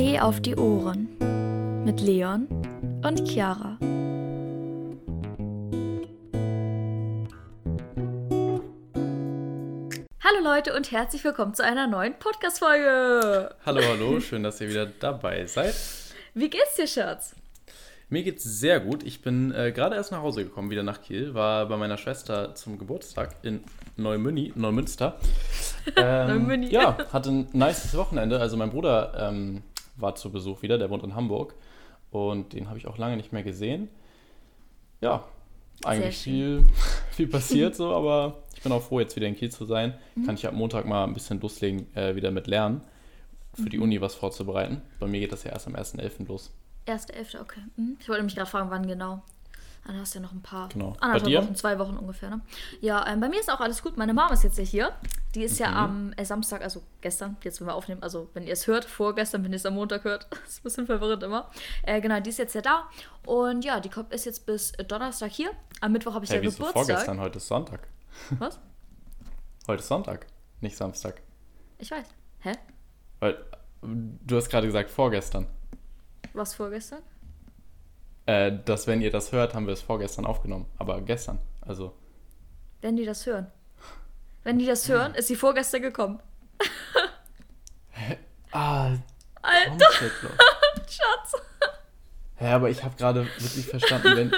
Tee auf die Ohren mit Leon und Chiara. Hallo Leute und herzlich willkommen zu einer neuen Podcast-Folge. Hallo, hallo, schön, dass ihr wieder dabei seid. Wie geht's dir, Schatz? Mir geht's sehr gut. Ich bin äh, gerade erst nach Hause gekommen, wieder nach Kiel, war bei meiner Schwester zum Geburtstag in Neumünni, Neumünster. Ähm, Neumünni. Ja, hatte ein nices Wochenende. Also mein Bruder ähm, war zu Besuch wieder, der wohnt in Hamburg und den habe ich auch lange nicht mehr gesehen. Ja, eigentlich viel, viel passiert so, aber ich bin auch froh, jetzt wieder in Kiel zu sein. Mhm. Kann ich ab Montag mal ein bisschen loslegen, äh, wieder mit Lernen, für die Mhm. Uni was vorzubereiten. Bei mir geht das ja erst am 1.11. los. 1.11., okay. Mhm. Ich wollte mich gerade fragen, wann genau. Dann hast du ja noch ein paar, Genau. Anderthalb? Wochen, zwei Wochen ungefähr, ne? Ja, ähm, bei mir ist auch alles gut. Meine Mom ist jetzt ja hier. Die ist Mhm. ja am äh, Samstag, also gestern, jetzt wenn wir aufnehmen, also wenn ihr es hört, vorgestern, wenn ihr es am Montag hört, ist ein bisschen verwirrend immer. Äh, genau, die ist jetzt ja da. Und ja, die kommt ist jetzt bis Donnerstag hier. Am Mittwoch habe ich Hey, ja Geburtstag. vorgestern? Heute ist Sonntag. Was? Heute ist Sonntag, nicht Samstag. Ich weiß. Hä? Weil, du hast gerade gesagt vorgestern. Was vorgestern? Äh, dass, wenn ihr das hört, haben wir es vorgestern aufgenommen. Aber gestern. Also, Wenn die das hören. Wenn die das hören, ist sie vorgestern gekommen. ah, Alter. Schatz. Hä, aber ich habe gerade wirklich verstanden, wenn.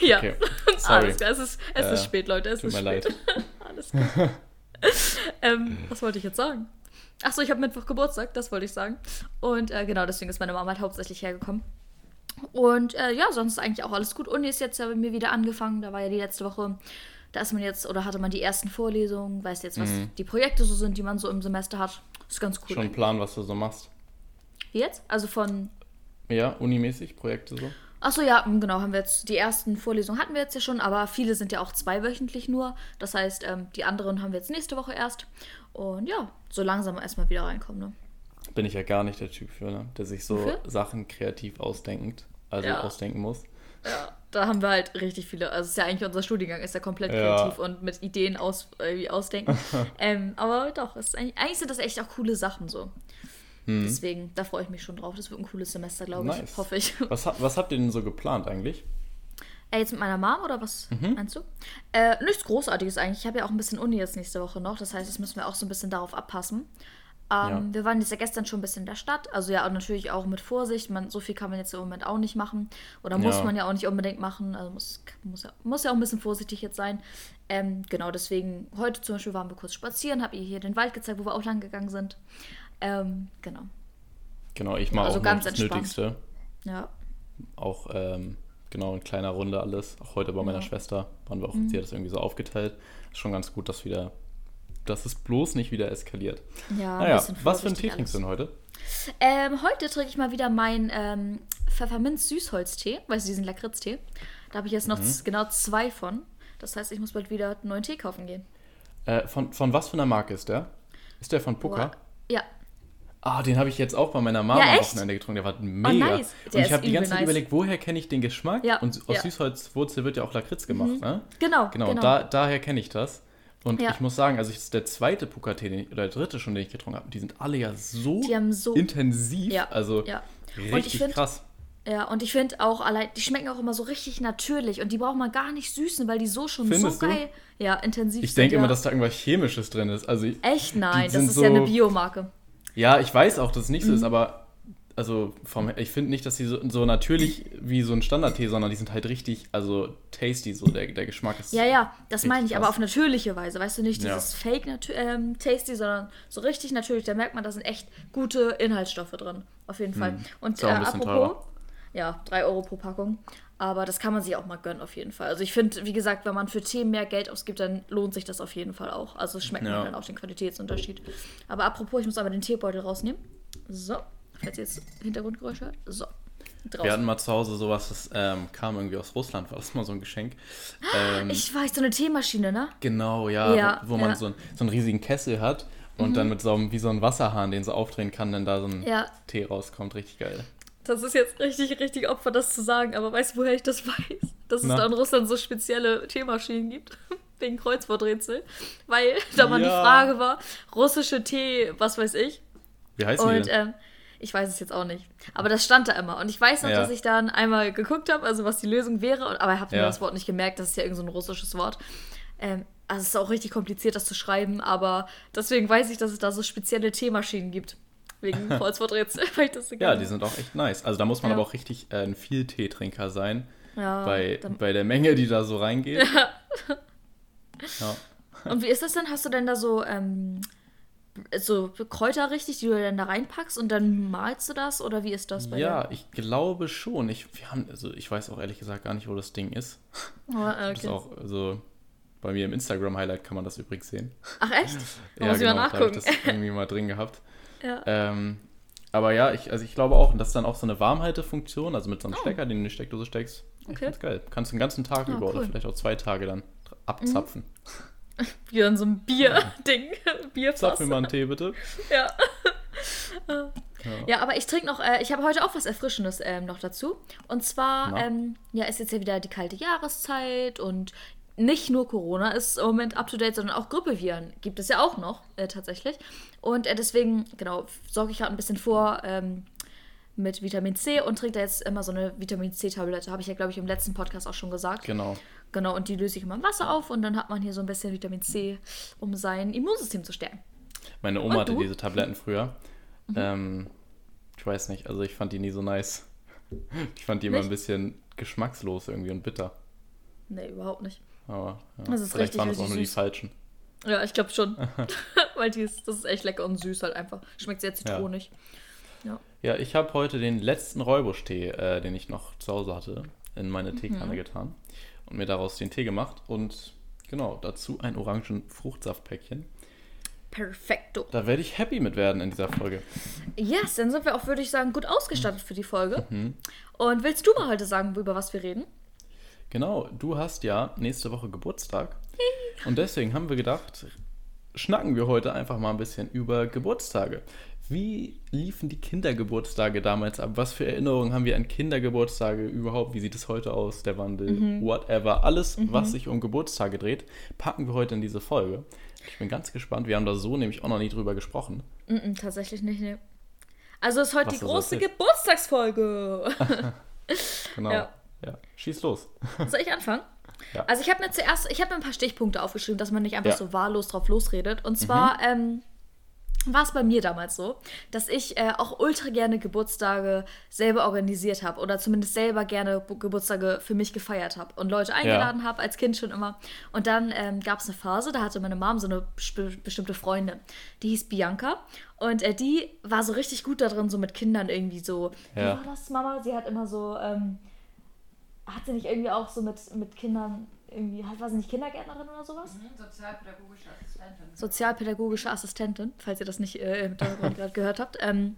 ja. Okay, sorry. Alles klar, es ist, es ist Äh, spät, Leute. Es tut ist mir spät. Alles gut. ähm, was wollte ich jetzt sagen? Achso, ich habe Mittwoch Geburtstag, das wollte ich sagen. Und äh, genau, deswegen ist meine Mama halt hauptsächlich hergekommen. Und äh, ja, sonst ist eigentlich auch alles gut. Uni ist jetzt ja bei mir wieder angefangen. Da war ja die letzte Woche, da ist man jetzt, oder hatte man die ersten Vorlesungen, weiß jetzt, was die Projekte so sind, die man so im Semester hat. Ist ganz cool. Mhm. Schon einen Plan, was du so machst. Wie jetzt? Also von Ja, unimäßig, Projekte so. Achso, ja, genau, haben wir jetzt, die ersten Vorlesungen hatten wir jetzt ja schon, aber viele sind ja auch zweiwöchentlich nur. Das heißt, ähm, die anderen haben wir jetzt nächste Woche erst. Und ja, so langsam erstmal wieder reinkommen, ne? Bin ich ja gar nicht der Typ für, ne? der sich so Wofür? Sachen kreativ ausdenkt, also Ja. ausdenken muss. Ja, da haben wir halt richtig viele. Also, es ist ja eigentlich unser Studiengang, ist ja komplett Ja. kreativ und mit Ideen aus, äh, ausdenken. ähm, aber doch, ist eigentlich, eigentlich sind das echt auch coole Sachen so. Deswegen, da freue ich mich schon drauf. Das wird ein cooles Semester, glaube ich. Nice. Hoffe ich. Was, was habt ihr denn so geplant eigentlich? Äh, jetzt mit meiner Mom oder was Mhm. meinst du? Äh, nichts Großartiges eigentlich. Ich habe ja auch ein bisschen Uni jetzt nächste Woche noch. Das heißt, das müssen wir auch so ein bisschen darauf abpassen. Ähm, Ja. Wir waren jetzt ja gestern schon ein bisschen in der Stadt. Also ja, natürlich auch mit Vorsicht. Man, so viel kann man jetzt im Moment auch nicht machen. Oder muss Ja. man ja auch nicht unbedingt machen. Also muss, muss, ja, muss ja auch ein bisschen vorsichtig jetzt sein. Ähm, genau, deswegen, heute zum Beispiel waren wir kurz spazieren, habe ihr hier den Wald gezeigt, wo wir auch lang gegangen sind. Ähm, genau. Genau, ich mache Also auch ganz das entspannt. Nötigste. Ja. Auch ähm, genau in kleiner Runde alles. Auch heute bei meiner. Mhm. Schwester waren wir auch, sie hat das irgendwie so aufgeteilt. Ist schon ganz gut, dass wieder, dass es bloß nicht wieder eskaliert. Ja, ein naja, was für einen vorsichtig Tee trinkst du denn heute? Ähm, heute trinke ich mal wieder meinen ähm, Pfefferminz-Süßholztee, weißt du, diesen Lakritztee. Da habe ich jetzt noch Mhm. genau zwei von. Das heißt, ich muss bald wieder einen neuen Tee kaufen gehen. Äh, von, von was für einer Marke ist der? Ist der von Puka? Ja, Ah, den habe ich jetzt auch bei meiner Mama Ja, am? Wochenende getrunken. Der war mega. nice. Der Und ich habe die ganze Zeit nice. überlegt, woher kenne ich den Geschmack? Ja, Und aus ja. Süßholzwurzel wird ja auch Lakritz gemacht, ne? genau. Genau, Da, daher kenne ich das. Und Ja. ich muss sagen, also ist der zweite Puka-Tee, ich- oder der dritte schon, den ich getrunken habe. Die sind alle ja so, so- intensiv. Ja, Also ja. richtig ich find- krass. Ja, und ich finde auch allein, die schmecken auch immer so richtig natürlich und die braucht man gar nicht süßen, weil die so schon Findest so du? geil, ja, intensiv Ich sind. denke ja. immer, dass da irgendwas Chemisches drin ist. Also Echt nein, das ist ja eine so- Biomarke. Ja, ich weiß auch, dass es nicht so Mhm. ist, aber also vom, ich finde nicht, dass sie so, so natürlich wie so ein Standardtee, sondern die sind halt richtig, also tasty, so der, der Geschmack ist. Ja, ja, das meine ich, aber krass. auf natürliche Weise. Weißt du, nicht Ja. dieses Fake natü- ähm, Tasty, sondern so richtig natürlich. Da merkt man, da sind echt gute Inhaltsstoffe drin. Auf jeden Fall. Und Hm. Ist auch äh, apropos, teurer. ja, 3 Euro pro Packung. Aber das kann man sich auch mal gönnen, auf jeden Fall. Also ich finde, wie gesagt, wenn man für Tee mehr Geld ausgibt, dann lohnt sich das auf jeden Fall auch. Also schmeckt Ja. man dann auch den Qualitätsunterschied. Aber apropos, ich muss aber den Teebeutel rausnehmen. So, falls ihr jetzt Hintergrundgeräusche hört. So, Wir draußen. hatten mal zu Hause sowas, das ähm, kam irgendwie aus Russland, war das mal so ein Geschenk. Ähm, Ich weiß, so eine Teemaschine, ne? genau, ja, Ja, wo, wo man ja. Mhm. so, ein, so einen riesigen Kessel hat und dann mit so einem, wie so ein Wasserhahn, den so aufdrehen kann, dann da so ein Ja. Tee rauskommt. Richtig geil. Das ist jetzt richtig, richtig Opfer, das zu sagen, aber weißt du, woher ich das weiß? Dass es Na? da in Russland so spezielle Teemaschinen gibt. Wegen Kreuzworträtsel. Weil da mal die. Frage war, russische Tee, was weiß ich. Wie die Und denn? ähm, Ich weiß es jetzt auch nicht. Aber das stand da immer. Und ich weiß noch, Ja. dass ich dann einmal geguckt habe, also was die Lösung wäre. Aber ich habe mir Ja. das Wort nicht gemerkt. Das ist ja irgend so ein russisches Wort. Ähm, also es ist auch richtig kompliziert, das zu schreiben. Aber deswegen weiß ich, dass es da so spezielle T-Maschinen gibt. Wegen Kreuzworträtsel, weil ich das so Ja, die sind auch echt nice. Also da muss man Ja. aber auch richtig äh, ein viel Teetrinker sein. ja, bei, bei der Menge, die da so reingeht. ja. Und wie ist das denn? Hast du denn da so, ähm, so Kräuter richtig, die du dann da reinpackst und dann malst du das? Oder wie ist das bei Ja, ich glaube schon. Ich, wir haben, also ich weiß auch ehrlich gesagt gar nicht, wo das Ding ist. dir? Oh, Das okay. ist auch, also bei mir im Instagram-Highlight kann man das übrigens sehen. Ach echt? Da ja, muss ich mal genau, da habe ich nachgucken. das irgendwie mal drin gehabt. Ja. Ähm, aber ja, ich, also ich glaube auch, und das ist dann auch so eine Warmhaltefunktion, also mit so einem Oh. Stecker, den du in die Steckdose steckst. Okay. ganz geil. Kannst den ganzen Tag Ah, über oder cool. Mhm. vielleicht auch zwei Tage dann abzapfen. Wie dann so ein Bier-Ding. Bierfass. Zapf mir mal einen Tee, bitte. Ja. Ja. ja, aber ich trinke noch, äh, ich habe heute auch was Erfrischendes ähm, noch dazu. Und zwar, ähm, ja, ist jetzt ja wieder die kalte Jahreszeit und nicht nur Corona ist im Moment up to date, sondern auch Grippeviren gibt es ja auch noch, äh, tatsächlich. Und äh, deswegen, genau, sorge ich gerade ein bisschen vor ähm, mit Vitamin C und trinke da jetzt immer so eine Vitamin C-Tablette. Habe ich ja, glaube ich, im letzten Podcast auch schon gesagt. Genau. Genau, und die löse ich immer im Wasser auf und dann hat man hier so ein bisschen Vitamin C, um sein Immunsystem zu stärken. Meine Oma hatte? Mhm. diese Tabletten früher. Ähm, ich weiß nicht, also ich fand die nie so nice. Ich fand die immer ein Nicht? bisschen geschmackslos irgendwie und bitter. Nee, überhaupt nicht. Aber ja, Das ist vielleicht richtig, waren es auch nur die falschen. Ja, ich glaube schon. Weil die ist, das ist echt lecker und süß halt einfach. Schmeckt sehr zitronig. Ja, ich habe heute den letzten Räubusch-Tee, äh, den ich noch zu Hause hatte, in meine Mhm. Teekanne getan und mir daraus den Tee gemacht und genau, dazu ein orangen Fruchtsaftpäckchen. Perfekto. Da werde ich happy mit werden in dieser Folge. Yes, dann sind wir auch, würde ich sagen, gut ausgestattet für die Folge. Mhm. Und willst du mal heute sagen, über was wir reden? Genau, du hast ja nächste Woche Geburtstag und deswegen haben wir gedacht, schnacken wir heute einfach mal ein bisschen über Geburtstage. Wie liefen die Kindergeburtstage damals ab? Was für Erinnerungen haben wir an Kindergeburtstage überhaupt? Wie sieht es heute aus? Der Wandel, Mhm. whatever. Alles, was sich um Geburtstage dreht, packen wir heute in diese Folge. Ich bin ganz gespannt. Wir haben da so nämlich auch noch nie drüber gesprochen. Mm -mm, tatsächlich nicht, ne. Also ist heute Was die große. Geburtstagsfolge. Genau. Ja. Ja. Schieß los. Soll ich anfangen? Ja. Also ich habe mir zuerst, ich habe mir ein paar Stichpunkte aufgeschrieben, dass man nicht einfach Ja. Mhm. so wahllos drauf losredet. Und zwar ähm, war es bei mir damals so, dass ich äh, auch ultra gerne Geburtstage selber organisiert habe oder zumindest selber gerne Bu- Geburtstage für mich gefeiert habe und Leute eingeladen habe, als Kind schon immer. Und dann ähm, gab es eine Phase, da hatte meine Mom so eine bestimmte Freundin, die hieß Bianca. Und äh, die war so richtig gut da drin, so mit Kindern irgendwie so. Wie Ja. war das, Mama? Sie hat immer so. Ähm, hat sie nicht irgendwie auch so mit, mit Kindern irgendwie, halt, war sie nicht Kindergärtnerin oder sowas? Sozialpädagogische Assistentin. Sozialpädagogische Assistentin, falls ihr das nicht äh, im Hintergrund gerade gehört habt. Ähm,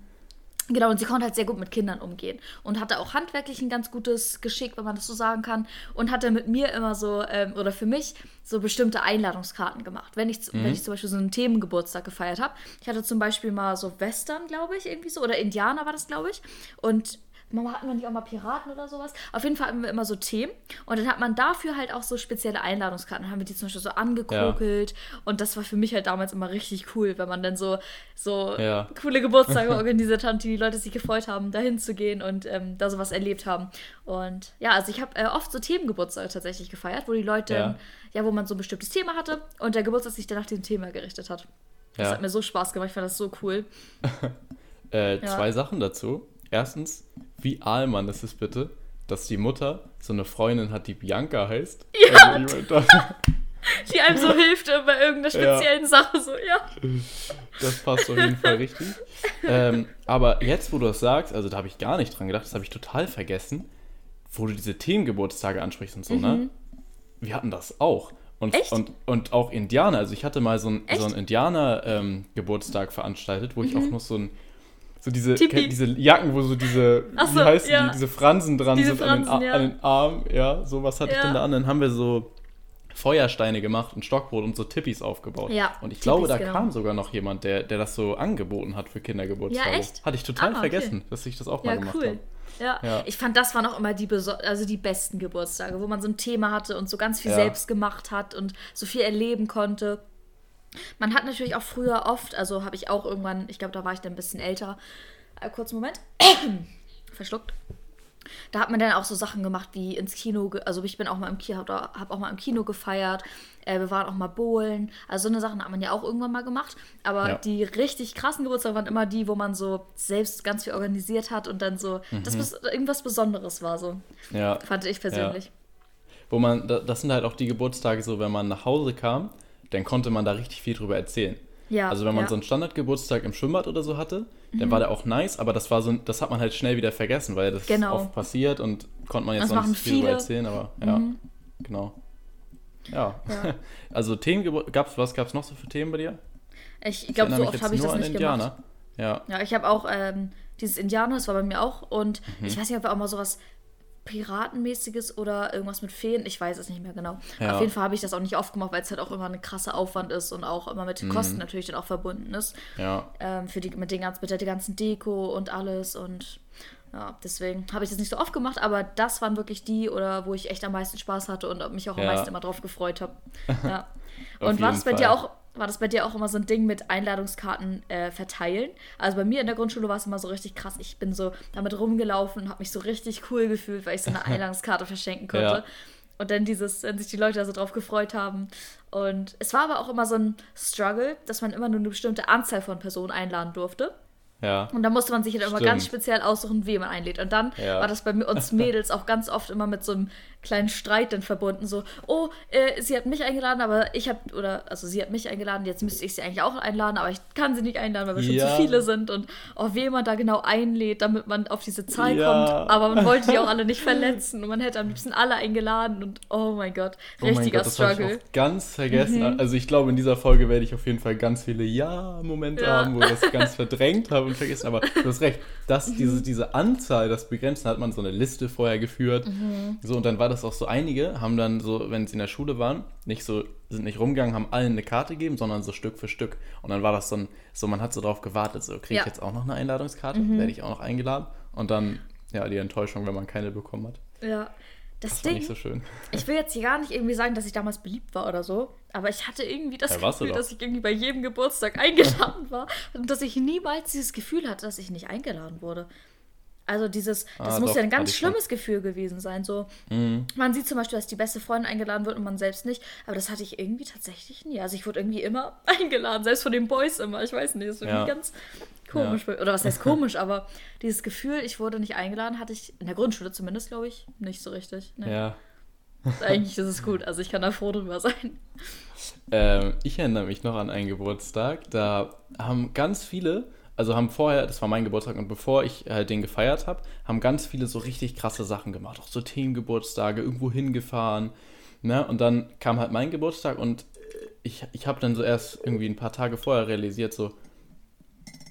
genau, und sie konnte halt sehr gut mit Kindern umgehen und hatte auch handwerklich ein ganz gutes Geschick, wenn man das so sagen kann. Und hatte mit mir immer so, ähm, oder für mich, so bestimmte Einladungskarten gemacht. Wenn ich, z- wenn ich zum Beispiel so einen Themengeburtstag gefeiert habe. Ich hatte zum Beispiel mal so Western, glaube ich, irgendwie so, oder Indianer war das, glaube ich. Und Mama hatten wir nicht auch mal Piraten oder sowas? Auf jeden Fall hatten wir immer so Themen. Und dann hat man dafür halt auch so spezielle Einladungskarten. Dann haben wir die zum Beispiel so angekokelt. Und das war für mich halt damals immer richtig cool, wenn man dann so, so Ja. coole Geburtstage organisiert hat und die Leute sich gefreut haben, dahin zu gehen und ähm, da sowas erlebt haben. Und ja, also ich habe äh, oft so Themengeburtstage tatsächlich gefeiert, wo die Leute, Ja. ja. ja, wo man so ein bestimmtes Thema hatte und der Geburtstag sich dann nach diesem Thema gerichtet hat. Das Ja. hat mir so Spaß gemacht, ich fand das so cool. Äh, Ja. Zwei Sachen dazu. Erstens, wie Ahlmann ist es bitte, dass die Mutter so eine Freundin hat, die Bianca heißt? Ja. Also, Die einem so hilft bei irgendeiner speziellen Sache, so, ja. das passt auf jeden Fall richtig. Ähm, aber jetzt, wo du das sagst, also da habe ich gar nicht dran gedacht, das habe ich total vergessen, wo du diese Themengeburtstage ansprichst und so, ne? Wir hatten das auch. Und, Mhm. Echt? und, und auch Indianer. Also ich hatte mal so einen Echt? so einen Indianer-Geburtstag veranstaltet, wo ich auch noch so ein so diese. Tipi. diese Jacken, wo so diese, Ach wie so, heißen ja. die, diese Fransen dran Diese sind an, den, Fransen, ja. an den Armen, ja, sowas hatte ich Ja. dann da an. Dann haben wir so Feuersteine gemacht und Stockbrot und so Tippis aufgebaut. Ja, und ich Tippis, glaube, da genau. kam sogar noch jemand, der, der das so angeboten hat für Kindergeburtstage. Ja, echt? Hatte ich total Ah, okay. vergessen, dass ich das auch mal Ja, gemacht cool. habe. Ja. Ja. ich fand, das waren auch immer die, also die besten Geburtstage, wo man so ein Thema hatte und so ganz viel selbst gemacht hat und so viel erleben konnte. Man hat natürlich auch früher oft, also habe ich auch irgendwann, ich glaube, da war ich dann ein bisschen älter, Äh, kurzen Moment. Verschluckt. Da hat man dann auch so Sachen gemacht wie ins Kino, also ich bin auch mal im Kino, habe auch mal im Kino gefeiert. Äh, wir waren auch mal bowlen. Also so eine Sachen hat man ja auch irgendwann mal gemacht. Aber Ja. die richtig krassen Geburtstage waren immer die, wo man so selbst ganz viel organisiert hat und dann so, das Mhm. was, irgendwas Besonderes war so. Ja. Fand ich persönlich. Wo man, da- das sind halt auch die Geburtstage, so wenn man nach Hause kam, dann konnte man da richtig viel drüber erzählen. Ja, Also wenn man ja. so einen Standardgeburtstag im Schwimmbad oder so hatte, dann war der auch nice, aber das war so, das hat man halt schnell wieder vergessen, weil das Genau. oft passiert und konnte man jetzt Das sonst viel drüber erzählen, aber ja, genau. Ja. Ja. Also Themen, gab's, was gab es noch so für Themen bei dir? Ich glaube, so oft habe ich das nicht Indianer. gemacht. Ja, Ja, ich habe auch ähm, dieses Indianer, das war bei mir auch. Und Mhm. ich weiß nicht, ob wir auch mal sowas Piratenmäßiges oder irgendwas mit Feen, ich weiß es nicht mehr genau. Ja. Auf jeden Fall habe ich das auch nicht oft gemacht, weil es halt auch immer ein krasser Aufwand ist und auch immer Mhm. mit Kosten natürlich dann auch verbunden ist. ja. Ähm, für die, mit, den ganzen, mit der ganzen Deko und alles und ja, deswegen habe ich das nicht so oft gemacht, aber das waren wirklich die oder wo ich echt am meisten Spaß hatte und mich auch am Ja. meisten immer drauf gefreut habe. Ja. Und war das bei dir auch, war das bei dir auch immer so ein Ding mit Einladungskarten äh, verteilen? Also bei mir in der Grundschule war es immer so richtig krass. Ich bin so damit rumgelaufen und habe mich so richtig cool gefühlt, weil ich so eine Einladungskarte verschenken konnte. Ja. Und dann dieses, wenn sich die Leute da so drauf gefreut haben. Und es war aber auch immer so ein Struggle, dass man immer nur eine bestimmte Anzahl von Personen einladen durfte. Ja. Und da musste man sich halt immer Stimmt. ganz speziell aussuchen, wen man einlädt. Und dann Ja. war das bei uns Mädels auch ganz oft immer mit so einem kleinen Streit dann verbunden. So, oh, äh, sie hat mich eingeladen, aber ich habe, oder, also sie hat mich eingeladen, jetzt müsste ich sie eigentlich auch einladen, aber ich kann sie nicht einladen, weil wir schon Ja. zu viele sind. Und oh, wen man da genau einlädt, damit man auf diese Zahl Ja. kommt. Aber man wollte die auch alle nicht verletzen. Und man hätte am liebsten alle eingeladen. Und oh mein Gott, Oh richtiger Gott, habe ich Struggle. Mhm. auch ganz vergessen. Also ich glaube, in dieser Folge werde ich auf jeden Fall ganz viele Ja-Momente Ja. haben, wo ich das ganz verdrängt habe und vergessen. Aber du hast recht, das, Mhm. diese, diese Anzahl, das Begrenzen, hat man so eine Liste vorher geführt. Mhm. So, und dann war das auch so, einige haben dann so, wenn sie in der Schule waren, nicht so, sind nicht rumgegangen, haben allen eine Karte gegeben, sondern so Stück für Stück. Und dann war das so ein, so man hat so drauf gewartet, so kriege ich Ja. Mhm. jetzt auch noch eine Einladungskarte, werde ich auch noch eingeladen. Und dann, ja, die Enttäuschung, wenn man keine bekommen hat. Ja. Das, Das war Ding, nicht so schön. Ich will jetzt hier gar nicht irgendwie sagen, dass ich damals beliebt war oder so, aber ich hatte irgendwie das Ja, Gefühl, dass ich irgendwie bei jedem Geburtstag eingeladen war und dass ich niemals dieses Gefühl hatte, dass ich nicht eingeladen wurde. Also dieses, das Ah, muss doch, ja ein ganz ich schon. schlimmes Gefühl gewesen sein. So, Mhm. man sieht zum Beispiel, dass die beste Freundin eingeladen wird und man selbst nicht, aber das hatte ich irgendwie tatsächlich nie. Also ich wurde irgendwie immer eingeladen, selbst von den Boys immer. Ich weiß nicht, das ist irgendwie Ja. ganz komisch. Oder was heißt komisch, aber dieses Gefühl, ich wurde nicht eingeladen, hatte ich in der Grundschule zumindest, glaube ich, nicht so richtig. Nee. Ja. Eigentlich ist es gut, also ich kann da froh drüber sein. Ähm, ich erinnere mich noch an einen Geburtstag. Da haben ganz viele, also haben vorher, das war mein Geburtstag und bevor ich halt den gefeiert habe, haben ganz viele so richtig krasse Sachen gemacht. Auch so Themengeburtstage, irgendwo hingefahren. Ne? Und dann kam halt mein Geburtstag und ich, ich habe dann so erst irgendwie ein paar Tage vorher realisiert, so,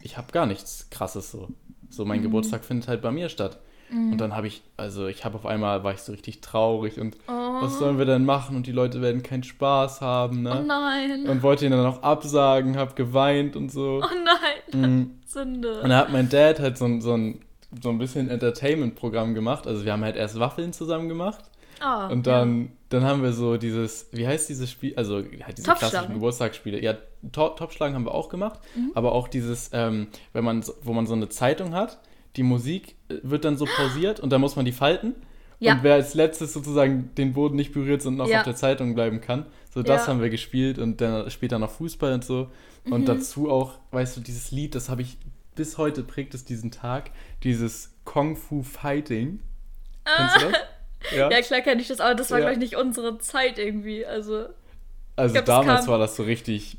ich habe gar nichts Krasses so. So, mein Geburtstag findet halt bei mir statt. Und dann habe ich, also ich habe auf einmal, war ich so richtig traurig und was sollen wir denn machen? Und die Leute werden keinen Spaß haben, ne? Oh nein. und wollte ihn dann auch absagen, hab geweint und so. Oh nein. Mhm. Und Sünde. dann hat mein Dad halt so ein, so ein, so ein bisschen Entertainment-Programm gemacht. Also wir haben halt erst Waffeln zusammen gemacht Ah, und dann, dann haben wir so dieses, wie heißt dieses Spiel? Also halt diese klassischen Geburtstagsspiele. Ja, to Topschlagen haben wir auch gemacht, Mhm. aber auch dieses, ähm, wenn man, wo man so eine Zeitung hat, die Musik äh, wird dann so pausiert und dann muss man die falten. Ja. Und wer als letztes sozusagen den Boden nicht berührt und noch Ja. auf der Zeitung bleiben kann. So das Ja. haben wir gespielt und dann später noch Fußball und so. Und Mhm. dazu auch, weißt du, dieses Lied, das habe ich bis heute prägt es diesen Tag, dieses Kung Fu Fighting. Kennst du das? Ja. Ja, klar kenne ich das, aber das war, Ja. glaube ich, nicht unsere Zeit irgendwie. Also, also glaub, das damals kam- war das so richtig,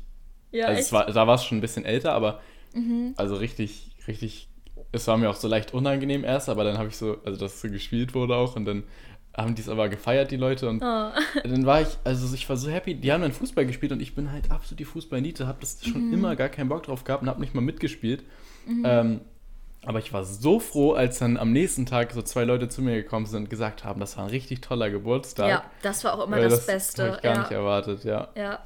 ja, also war, da war es schon ein bisschen älter, aber Mhm. also richtig, richtig, es war mir auch so leicht unangenehm erst, aber dann habe ich so, also dass so gespielt wurde auch und dann haben die es aber gefeiert, die Leute und Oh. dann war ich, also ich war so happy, die haben dann Fußball gespielt und ich bin halt absolut die Fußball-Niete, habe das schon Mhm. immer gar keinen Bock drauf gehabt und habe nicht mal mitgespielt. Ähm, aber ich war so froh, als dann am nächsten Tag so zwei Leute zu mir gekommen sind und gesagt haben, das war ein richtig toller Geburtstag. Ja, das war auch immer Weil das, Beste. Habe ich gar ja. nicht erwartet, ja. Ja.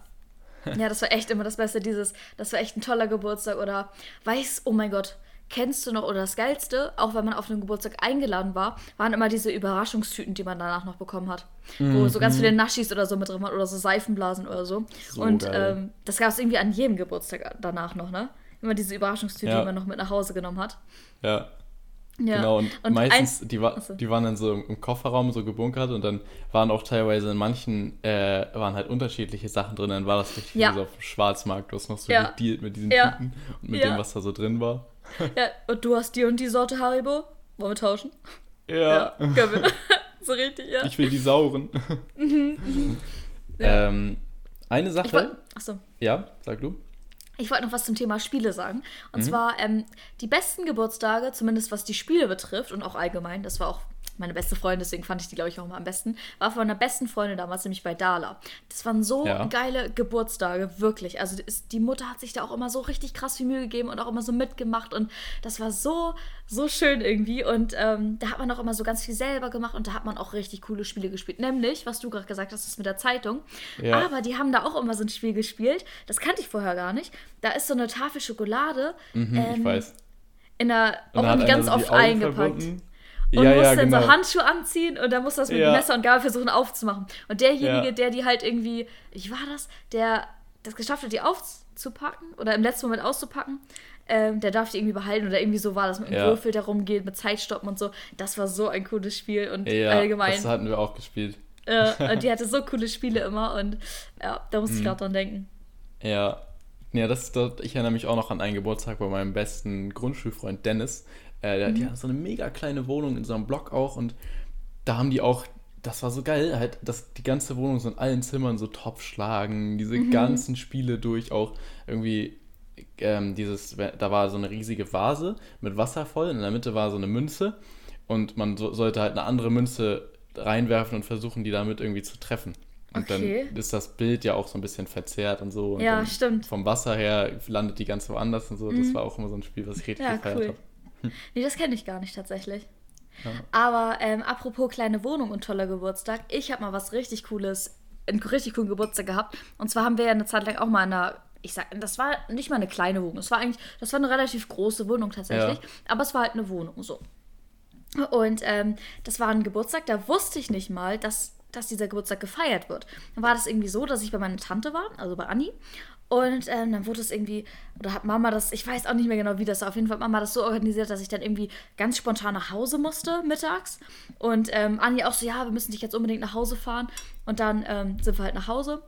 Ja, das war echt immer das Beste, dieses, das war echt ein toller Geburtstag oder weiß, oh mein Gott, kennst du noch, oder das Geilste, auch wenn man auf einen Geburtstag eingeladen war, waren immer diese Überraschungstüten, die man danach noch bekommen hat. Wo so ganz viele Naschis oder so mit drin waren oder so Seifenblasen oder so. So Und ähm, das gab es irgendwie an jedem Geburtstag danach noch, ne? Immer diese Überraschungstüte, Ja. die man noch mit nach Hause genommen hat. Ja, Ja. genau. Und, Und meistens, eins- die, war, Achso. die waren dann so im, im Kofferraum so gebunkert und dann waren auch teilweise in manchen, äh, waren halt unterschiedliche Sachen drin. Dann war das richtig Ja. wie so auf dem Schwarzmarkt. Du hast noch so Ja. gedealt mit diesen Ja. Tüten und mit Ja. dem, was da so drin war. Ja, und du hast die und die Sorte Haribo. Wollen wir tauschen? Ja. können wir. so richtig, ja. Ich will die sauren. Ja. ähm, eine Sache. Wollt, achso. ja, sag du. Ich wollte noch was zum Thema Spiele sagen. Und Mhm. zwar ähm, die besten Geburtstage, zumindest was die Spiele betrifft und auch allgemein, das war auch meine beste Freundin, deswegen fand ich die, glaube ich, auch mal am besten, war von meiner besten Freundin damals, nämlich bei Dala. Das waren so Ja. geile Geburtstage, wirklich. Also ist, die Mutter hat sich da auch immer so richtig krass viel Mühe gegeben und auch immer so mitgemacht und das war so, so schön irgendwie. Und ähm, da hat man auch immer so ganz viel selber gemacht und da hat man auch richtig coole Spiele gespielt. Nämlich, was du gerade gesagt hast, das mit der Zeitung. Ja. Aber die haben da auch immer so ein Spiel gespielt. Das kannte ich vorher gar nicht. Da ist so eine Tafel Schokolade Mhm, ich ähm, weiß. in der, auch irgendwie ganz oft eingepackt. verbunden. Und ja, musste ja, dann genau. so Handschuhe anziehen und dann musste das mit Ja. Messer und Gabel versuchen aufzumachen. Und derjenige, der die halt irgendwie, wie war das, der das geschafft hat, die aufzupacken oder im letzten Moment auszupacken, ähm, der darf die irgendwie behalten oder irgendwie so war das mit dem Ja. Würfel, der rumgeht, mit Zeitstoppen und so. Das war so ein cooles Spiel und ja, allgemein. das hatten wir auch gespielt. Äh, und die hatte so coole Spiele immer und ja, da Mhm. musste ich gerade dran denken. Ja. Ja, das dort, ich erinnere mich auch noch an einen Geburtstag bei meinem besten Grundschulfreund Dennis. Äh, Mhm. Die hat so eine mega kleine Wohnung in so einem Block auch und da haben die auch, das war so geil, halt, dass die ganze Wohnung so in allen Zimmern so Topfschlagen, diese Mhm. ganzen Spiele durch, auch irgendwie ähm, dieses, da war so eine riesige Vase mit Wasser voll, in der Mitte war so eine Münze und man so, sollte halt eine andere Münze reinwerfen und versuchen, die damit irgendwie zu treffen. Und Okay. dann ist das Bild ja auch so ein bisschen verzerrt und so. Und Ja, stimmt. Vom Wasser her landet die ganz woanders und so. Das war auch immer so ein Spiel, was ich richtig Ja, gefeiert cool. habe. Nee, das kenne ich gar nicht tatsächlich. Ja. Aber ähm, apropos kleine Wohnung und toller Geburtstag, ich habe mal was richtig cooles, einen richtig coolen Geburtstag gehabt. Und zwar haben wir ja eine Zeit lang auch mal in einer, ich sag, das war nicht mal eine kleine Wohnung, es war eigentlich, das war eine relativ große Wohnung tatsächlich, Ja. aber es war halt eine Wohnung so. Und ähm, das war ein Geburtstag, da wusste ich nicht mal, dass, dass dieser Geburtstag gefeiert wird. Dann war das irgendwie so, dass ich bei meiner Tante war, also bei Anni. Und ähm, dann wurde es irgendwie, oder hat Mama das, ich weiß auch nicht mehr genau, wie das war. Auf jeden Fall hat Mama das so organisiert, dass ich dann irgendwie ganz spontan nach Hause musste mittags. Und ähm, Anni auch so, ja, wir müssen dich jetzt unbedingt nach Hause fahren. Und dann ähm, sind wir halt nach Hause.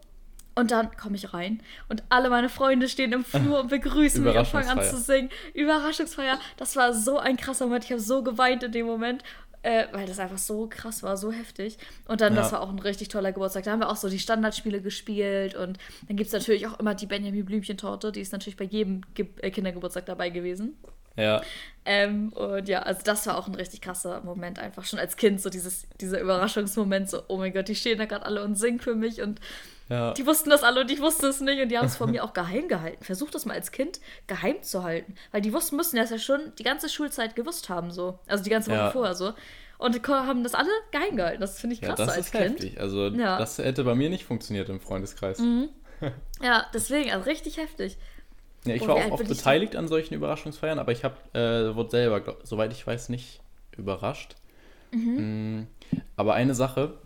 Und dann komme ich rein und alle meine Freunde stehen im Flur und begrüßen mich und fangen an zu singen. Überraschungsfeier. Das war so ein krasser Moment. Ich habe so geweint in dem Moment, äh, weil das einfach so krass war, so heftig. Und dann, das Ja. war auch ein richtig toller Geburtstag. Da haben wir auch so die Standardspiele gespielt und dann gibt es natürlich auch immer die Benjamin Blümchen-Torte. Die ist natürlich bei jedem Ge äh, Kindergeburtstag dabei gewesen. Ja, Ähm, und ja, also das war auch ein richtig krasser Moment, einfach schon als Kind, so dieses, dieser Überraschungsmoment, so, oh mein Gott, die stehen da gerade alle und singen für mich und ja. die wussten das alle und ich wusste es nicht und die haben es von mir auch geheim gehalten. Versuch das mal als Kind geheim zu halten, weil die wussten, müssen das ja schon die ganze Schulzeit gewusst haben, so, also die ganze Woche Ja. vorher so. Und haben das alle geheim gehalten. Das finde ich Ja, krass das so als ist Kind. heftig. Also, Ja. Mhm. das hätte bei mir nicht funktioniert im Freundeskreis. Ja, deswegen, also richtig heftig. Ja, ich Oh, war auch oft beteiligt an solchen Überraschungsfeiern, aber ich habe, äh, wurde selber, glaub, soweit ich weiß, nicht überrascht. Mhm. Mm, Aber eine Sache,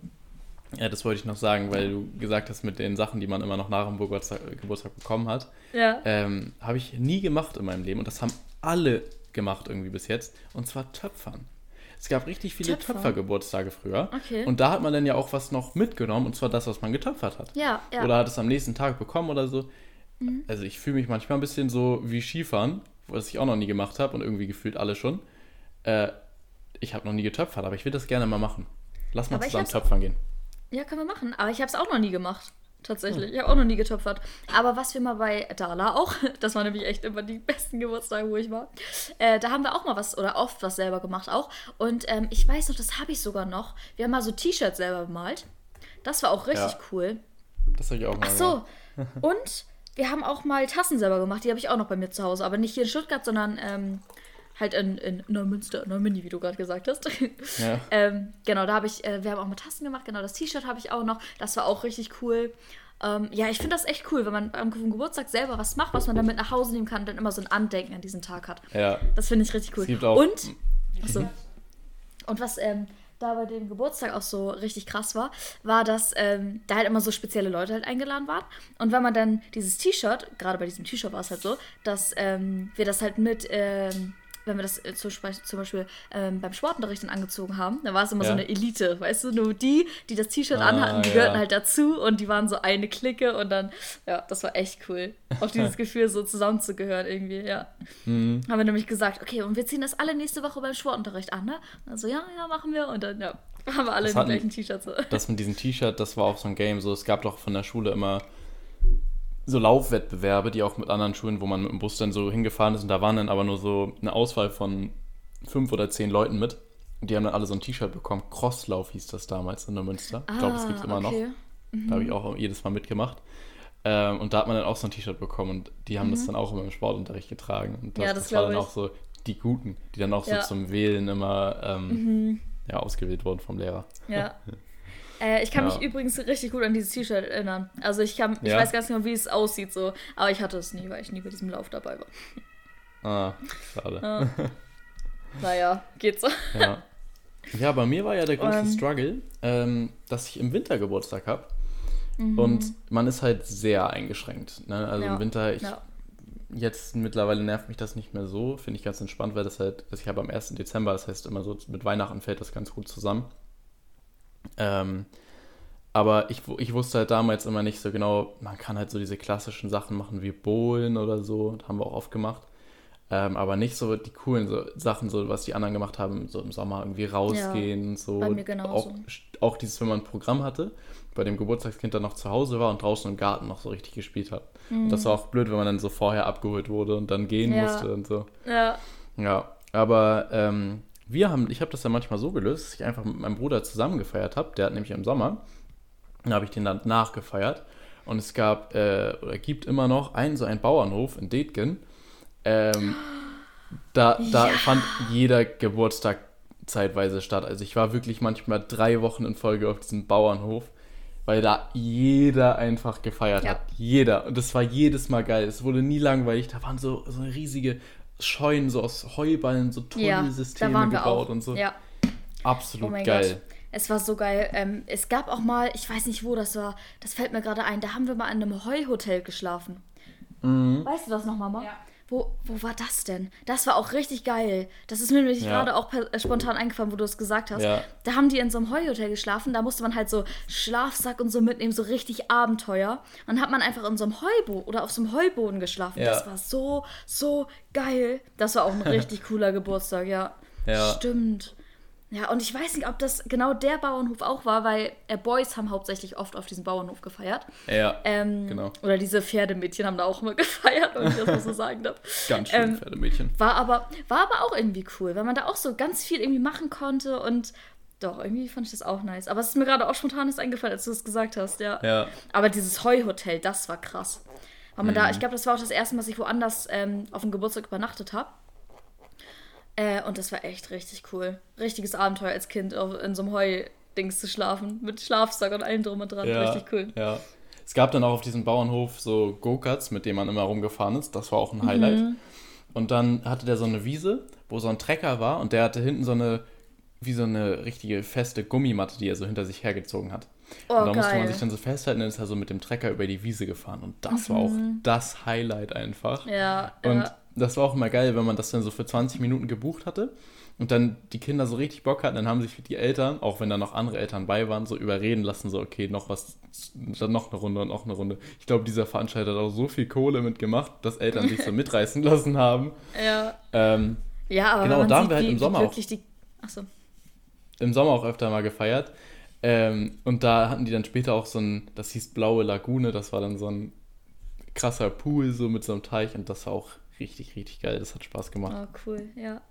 ja, das wollte ich noch sagen, weil du gesagt hast mit den Sachen, die man immer noch nach dem Geburtstag, Geburtstag bekommen hat, Ja. ähm, habe ich nie gemacht in meinem Leben und das haben alle gemacht irgendwie bis jetzt und zwar Töpfern. Es gab richtig viele Töpfern? Töpfergeburtstage früher Okay. und da hat man dann ja auch was noch mitgenommen und zwar das, was man getöpfert hat Ja, ja. oder hat es am nächsten Tag bekommen oder so. Mhm. Also ich fühle mich manchmal ein bisschen so wie Skifahren, was ich auch noch nie gemacht habe und irgendwie gefühlt alle schon. Äh, ich habe noch nie getöpfert, aber ich will das gerne mal machen. Lass mal Aber zusammen töpfern gehen. Ja, können wir machen. Aber ich habe es auch noch nie gemacht. Hm. Tatsächlich. Ich habe auch noch nie getöpfert. Aber was wir mal bei Dala auch, das waren nämlich echt immer die besten Geburtstage, wo ich war. Äh, da haben wir auch mal was oder oft was selber gemacht auch. Und ähm, ich weiß noch, das habe ich sogar noch. Wir haben mal so T-Shirts selber bemalt. Das war auch richtig Ja. cool. Das habe ich auch mal Ach so. Und wir haben auch mal Tassen selber gemacht. Die habe ich auch noch bei mir zu Hause. Aber nicht hier in Stuttgart, sondern ähm, halt in, in Neumünster, Neumünde, wie du gerade gesagt hast. Ja. ähm, genau, da habe ich, äh, wir haben auch mal Tassen gemacht. Genau, das T-Shirt habe ich auch noch. Das war auch richtig cool. Ähm, ja, ich finde das echt cool, wenn man am Geburtstag selber was macht, was man dann mit nach Hause nehmen kann und dann immer so ein Andenken an diesen Tag hat. Ja. Das finde ich richtig cool. Es gibt auch- Und, achso, und was, ähm, da bei dem Geburtstag auch so richtig krass war, war, dass ähm, da halt immer so spezielle Leute halt eingeladen waren. Und wenn man dann dieses T-Shirt, gerade bei diesem T-Shirt war es halt so, dass ähm, wir das halt mit, ähm, wenn wir das äh, zum Beispiel, zum Beispiel ähm, beim Sportunterricht dann angezogen haben, dann war es immer so Ja. eine Elite, weißt du, nur die, die das T-Shirt Ah, anhatten, die ja. gehörten halt dazu und die waren so eine Clique und dann, ja, das war echt cool. Auch dieses Gefühl, so zusammenzugehören irgendwie, ja. Mhm. Haben wir nämlich gesagt, okay, und wir ziehen das alle nächste Woche beim Sportunterricht an, ne? Also ja, ja, machen wir. Und dann, ja, haben wir alle die gleichen T-Shirts. so. Das mit diesem T-Shirt, das war auch so ein Game. So, es gab doch von der Schule immer so Laufwettbewerbe, die auch mit anderen Schulen, wo man mit dem Bus dann so hingefahren ist und da waren dann aber nur so eine Auswahl von fünf oder zehn Leuten mit. Und die haben dann alle so ein T-Shirt bekommen. Crosslauf hieß das damals in Neumünster. Ich glaube, es gibt es immer noch. Ah, okay. Da habe ich auch jedes Mal mitgemacht. Ähm, und da hat man dann auch so ein T-Shirt bekommen und die haben das dann auch immer im Sportunterricht getragen. Und das, Mhm. Ja, das das war dann glaub auch so die Guten, die dann auch Ja. Mhm. so zum Wählen immer ähm, ja, ausgewählt wurden vom Lehrer. Ja. Äh, ich kann Ja. mich übrigens richtig gut an dieses T-Shirt erinnern. Also ich kann, ich Ja? weiß ganz genau, wie es aussieht so, aber ich hatte es nie, weil ich nie bei diesem Lauf dabei war. Ah, schade. Ja. naja, geht so. Ja. ja, bei mir war ja der große Ähm. Struggle, ähm, dass ich im Winter Geburtstag habe. Mhm. Und man ist halt sehr eingeschränkt. Ne? Also Ja. im Winter, ich, Ja. jetzt mittlerweile nervt mich das nicht mehr so. Finde ich ganz entspannt, weil das halt, also ich habe am 1. Dezember, das heißt immer so mit Weihnachten fällt das ganz gut zusammen. Ähm, aber ich, ich wusste halt damals immer nicht so genau, man kann halt so diese klassischen Sachen machen wie Bowlen oder so, das haben wir auch oft gemacht. Ähm, aber nicht so die coolen so Sachen, so was die anderen gemacht haben, so im Sommer irgendwie rausgehen und so. bei mir genauso. Auch, auch dieses, wenn man ein Programm hatte, bei dem Geburtstagskind dann noch zu Hause war und draußen im Garten noch so richtig gespielt hat. Und das war auch blöd, wenn man dann so vorher abgeholt wurde und dann gehen Mhm. Ja. musste und so. Ja. Ja, aber ähm, wir haben, ich habe das dann manchmal so gelöst, dass ich einfach mit meinem Bruder zusammen gefeiert habe. Der hat nämlich im Sommer, dann habe ich den dann nachgefeiert. Und es gab äh, oder gibt immer noch einen so einen Bauernhof in Detgen. Ähm, da da Ja. fand jeder Geburtstag zeitweise statt. Also ich war wirklich manchmal drei Wochen in Folge auf diesem Bauernhof, weil da jeder einfach gefeiert Ja. hat. Jeder. Und das war jedes Mal geil. Es wurde nie langweilig. Da waren so, so eine riesige Scheunen, so aus Heuballen, so Ja, Tunnelsysteme da waren wir gebaut auch. und so. Ja. Absolut Oh mein geil. Gott. Es war so geil. Ähm, es gab auch mal, ich weiß nicht, wo das war, das fällt mir gerade ein, da haben wir mal in einem Heuhotel geschlafen. Mhm. Weißt du das noch, Mama? Ja. Wo, wo war das denn? Das war auch richtig geil. Das ist mir nämlich Ja. gerade auch äh, spontan eingefallen, wo du es gesagt hast. Ja. Da haben die in so einem Heuhotel geschlafen. Da musste man halt so Schlafsack und so mitnehmen, so richtig Abenteuer. Dann hat man einfach in so einem Heuboden oder auf so einem Heuboden geschlafen. Ja. Das war so, so geil. Das war auch ein richtig cooler Geburtstag. Ja. Stimmt. Ja, und ich weiß nicht, ob das genau der Bauernhof auch war, weil äh, Boys haben hauptsächlich oft auf diesem Bauernhof gefeiert. Ja, Ähm, genau. Oder diese Pferdemädchen haben da auch immer gefeiert, wenn ich das mal so sagen darf. Ganz schön ähm, Pferdemädchen. War aber, war aber auch irgendwie cool, weil man da auch so ganz viel irgendwie machen konnte und doch, irgendwie fand ich das auch nice. Aber es ist mir gerade auch spontan ist eingefallen, als du es gesagt hast, ja. Ja. Aber dieses Heuhotel, das war krass. Weil man Mhm. da, ich glaube, das war auch das erste Mal, dass ich woanders ähm, auf dem Geburtstag übernachtet habe. Äh, und das war echt richtig cool. Richtiges Abenteuer als Kind, auf, in so einem Heu-Dings zu schlafen. Mit Schlafsack und allem drum und dran. Ja, Richtig cool. Ja. Es gab dann auch auf diesem Bauernhof so Go-Karts, mit denen man immer rumgefahren ist. Das war auch ein Highlight. Mhm. Und dann hatte der so eine Wiese, wo so ein Trecker war und der hatte hinten so eine, wie so eine richtige feste Gummimatte, die er so hinter sich hergezogen hat. Oh, und da musste man sich dann so festhalten, dann ist er so mit dem Trecker über die Wiese gefahren. Und das war auch das Highlight einfach. Mhm. Ja, Und ja. Das war auch immer geil, wenn man das dann so für 20 Minuten gebucht hatte und dann die Kinder so richtig Bock hatten, dann haben sich die Eltern, auch wenn da noch andere Eltern bei waren, so überreden lassen, so okay, noch was, dann noch eine Runde und noch eine Runde. Ich glaube, dieser Veranstalter hat auch so viel Kohle mitgemacht, dass Eltern sich so mitreißen lassen haben. ja. Ähm, Ja, aber Genau, da haben wir halt im Sommer auch- die. Achso. Im Sommer auch öfter mal gefeiert. Ähm, und da hatten die dann später auch so ein, das hieß Blaue Lagune, das war dann so ein krasser Pool, so mit so einem Teich und das war auch richtig, richtig geil. Das hat Spaß gemacht. Oh, cool, ja.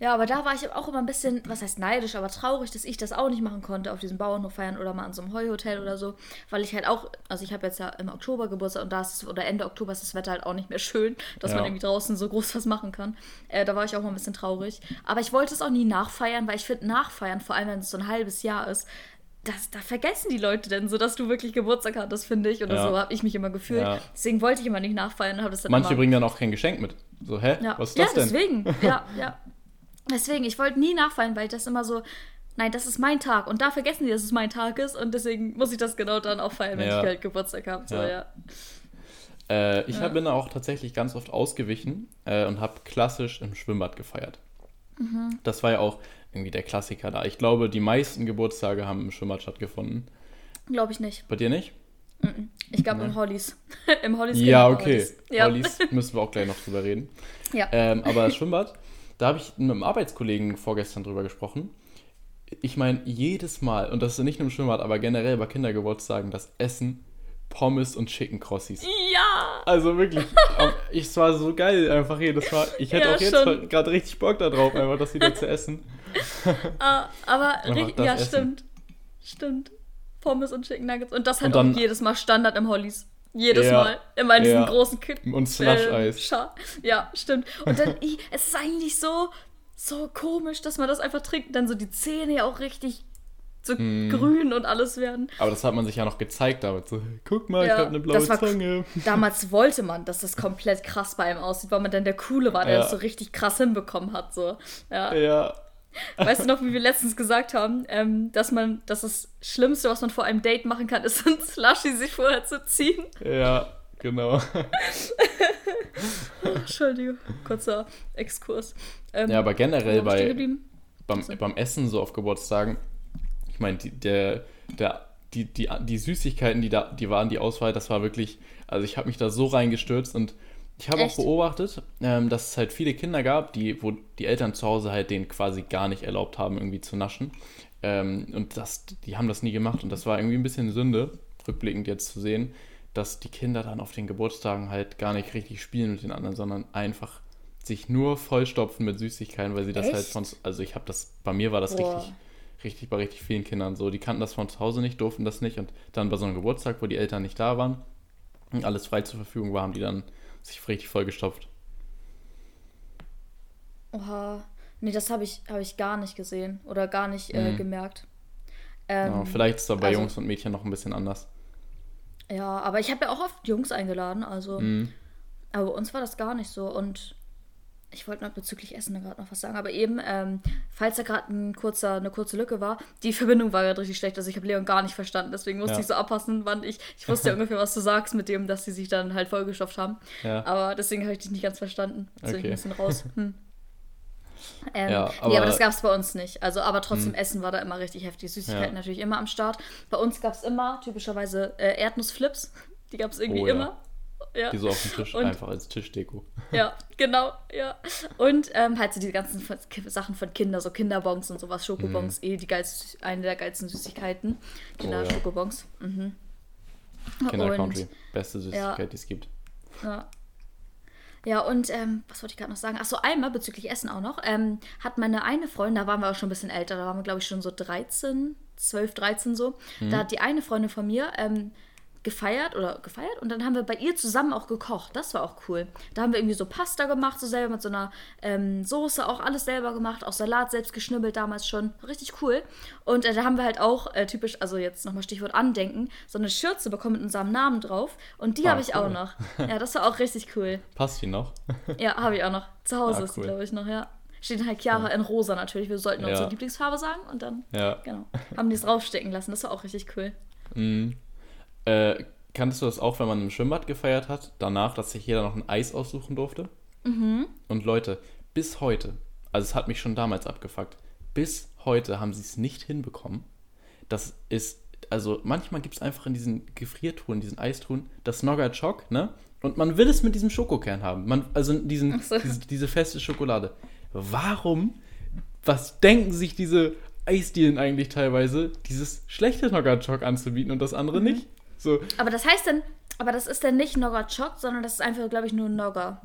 Ja, aber da war ich auch immer ein bisschen, was heißt neidisch, aber traurig, dass ich das auch nicht machen konnte, auf diesem Bauernhof feiern oder mal an so einem Heuhotel oder so, weil ich halt auch, also ich habe jetzt ja im Oktober Geburtstag und da ist es, oder Ende Oktober ist das Wetter halt auch nicht mehr schön, dass Ja. man irgendwie draußen so groß was machen kann. Äh, da war ich auch mal ein bisschen traurig. Aber ich wollte es auch nie nachfeiern, weil ich finde, nachfeiern, vor allem wenn es so ein halbes Jahr ist, das, da vergessen die Leute denn so, dass du wirklich Geburtstag hattest, finde ich. Oder Ja. so habe ich mich immer gefühlt. Ja. Deswegen wollte ich immer nicht nachfeiern das dann Manche immer bringen dann auch kein Geschenk mit. So, hä? ja, Was ist ja das denn? deswegen. Ja, ja. Deswegen, ich wollte nie nachfallen, weil ich das immer so nein, das ist mein Tag. Und da vergessen die, dass es mein Tag ist. Und deswegen muss ich das genau dann auch feiern, wenn ich halt Geburtstag habe. So, Ja. Äh, ich Ja. bin da auch tatsächlich ganz oft ausgewichen äh, und habe klassisch im Schwimmbad gefeiert. Mhm. Das war ja auch irgendwie der Klassiker da. Ich glaube, die meisten Geburtstage haben im Schwimmbad stattgefunden. Glaube ich nicht. Bei dir nicht? Ich glaube Nee. im Hollies. Im Hollies. Ja, okay. Hollies. Ja. Hollies müssen wir auch gleich noch drüber reden. ja. Ähm, aber das Schwimmbad, da habe ich mit einem Arbeitskollegen vorgestern drüber gesprochen. Ich meine, jedes Mal, und das ist nicht nur im Schwimmbad, aber generell bei Kindergeburtstagen, das Essen, Pommes und Chicken Crossis. ja. Also wirklich, ähm, ich, es war so geil einfach jedes Mal. Ich hätte Ja, auch jetzt gerade richtig Bock darauf, einfach das wieder zu essen. Ah, aber ja, Essen. stimmt. Stimmt. Pommes und Chicken Nuggets. Und das halt Und auch jedes Mal Standard im Hollies. Jedes Ja, Mal. Immer in diesen ja. großen Kippen. Und Slush-Eis. ja, stimmt. Und dann, i, es ist eigentlich so, so komisch, dass man das einfach trinkt. und Dann so die Zähne ja auch richtig so Mm. grün und alles werden. Aber das hat man sich ja noch gezeigt damit. So, guck mal, ich Ja, habe eine blaue war- Zunge. Damals wollte man, dass das komplett krass bei ihm aussieht, weil man dann der Coole war, der Ja. das so richtig krass hinbekommen hat. So. Ja. Ja, Weißt du noch, wie wir letztens gesagt haben, ähm, dass man, dass das Schlimmste, was man vor einem Date machen kann, ist ein Slushy sich vorher zu ziehen. ja, genau. Entschuldigung, kurzer Exkurs. Ähm, Ja, aber generell ich bei, beim, beim Essen so auf Geburtstagen, ich meine, die, der, der, die, die, die Süßigkeiten, die da, die waren die Auswahl, das war wirklich, also ich habe mich da so reingestürzt und ich habe auch beobachtet, ähm, dass es halt viele Kinder gab, die, wo die Eltern zu Hause halt denen quasi gar nicht erlaubt haben, irgendwie zu naschen. Ähm, und das, die haben das nie gemacht und das war irgendwie ein bisschen Sünde, rückblickend jetzt zu sehen, dass die Kinder dann auf den Geburtstagen halt gar nicht richtig spielen mit den anderen, sondern einfach sich nur vollstopfen mit Süßigkeiten, weil sie das Echt? halt von, also ich habe das, bei mir war das Boah. richtig, richtig bei richtig vielen Kindern so, die kannten das von zu Hause nicht, durften das nicht und dann bei so einem Geburtstag, wo die Eltern nicht da waren und alles frei zur Verfügung war, haben die dann sich richtig vollgestopft. Oha. Nee, das habe ich, hab ich gar nicht gesehen oder gar nicht äh, Mhm. gemerkt. Ähm, ja, vielleicht ist es da bei also- Jungs und Mädchen noch ein bisschen anders. ja, aber ich habe ja auch oft Jungs eingeladen, also. Mhm. Aber bei uns war das gar nicht so. Und ich wollte noch bezüglich Essen gerade noch was sagen. Aber eben, ähm, falls da gerade ein kurzer, eine kurze Lücke war, die Verbindung war gerade richtig schlecht. Also ich habe Leon gar nicht verstanden. Deswegen musste Ja. ich so abpassen, wann ich. Ich wusste ja ungefähr, was du sagst mit dem, dass sie sich dann halt vollgestopft haben. Ja. Aber deswegen habe ich dich nicht ganz verstanden. Deswegen Okay. ein bisschen raus. Hm. Ähm, Ja, nee, aber aber- das gab es bei uns nicht. Also, aber trotzdem, Hm. Essen war da immer richtig heftig. Süßigkeiten Ja. natürlich immer am Start. Bei uns gab es immer typischerweise äh, Erdnussflips. Die gab es irgendwie Oh immer. Ja. Die so auf dem Tisch, Und- einfach als Tischdeko. Ja, genau, ja. Und ähm, halt so die ganzen Sachen von Kindern, so Kinderbons und sowas, Schokobons, eh die geilste, eine der geilsten Süßigkeiten. Mhm. Oh, Kinder-Schokobons. Mhm. Kinder Und- Country. Beste Süßigkeit, die es gibt. Ja. Ja, und ähm, was wollte ich gerade noch sagen? Achso, einmal bezüglich Essen auch noch, ähm, hat meine eine Freundin, da waren wir auch schon ein bisschen älter, da waren wir, glaube ich, schon so 13, 12, 13 so. Da hat die eine Freundin von mir ähm, gefeiert oder gefeiert und dann haben wir bei ihr zusammen auch gekocht. Das war auch cool. Da haben wir irgendwie so Pasta gemacht, so selber mit so einer ähm, Soße, auch alles selber gemacht, auch Salat selbst geschnibbelt damals schon. Richtig cool. Und äh, da haben wir halt auch äh, typisch, also jetzt nochmal Stichwort Andenken, so eine Schürze bekommen mit unserem Namen drauf und die Ah, habe ich auch cool. noch. Ja, das war auch richtig cool. Passt die noch? Ja, habe ich auch noch. Zu Hause Ah, ist die, cool. glaube ich, noch, ja. Steht halt Chiara in rosa natürlich. Wir sollten Ja. unsere Lieblingsfarbe sagen und dann, Ja. genau, haben die es draufstecken lassen. Das war auch richtig cool. Mhm. Äh, kanntest du das auch, wenn man im Schwimmbad gefeiert hat, danach, dass sich jeder noch ein Eis aussuchen durfte? Mhm. Und Leute, bis heute, also es hat mich schon damals abgefuckt, bis heute haben sie es nicht hinbekommen. Das ist, also manchmal gibt es einfach in diesen Gefriertruhen, diesen Eistruhen, das Nogger Choc, ne? Und man will es mit diesem Schokokern haben. Man, also diesen, so. diese, diese feste Schokolade. Warum, was denken sich diese Eisdielen eigentlich teilweise, dieses schlechte Nogger Choc anzubieten und das andere Mhm. nicht? So, Aber das heißt dann, aber das ist dann nicht Nogger Choc, sondern das ist einfach, glaube ich, nur Nogger.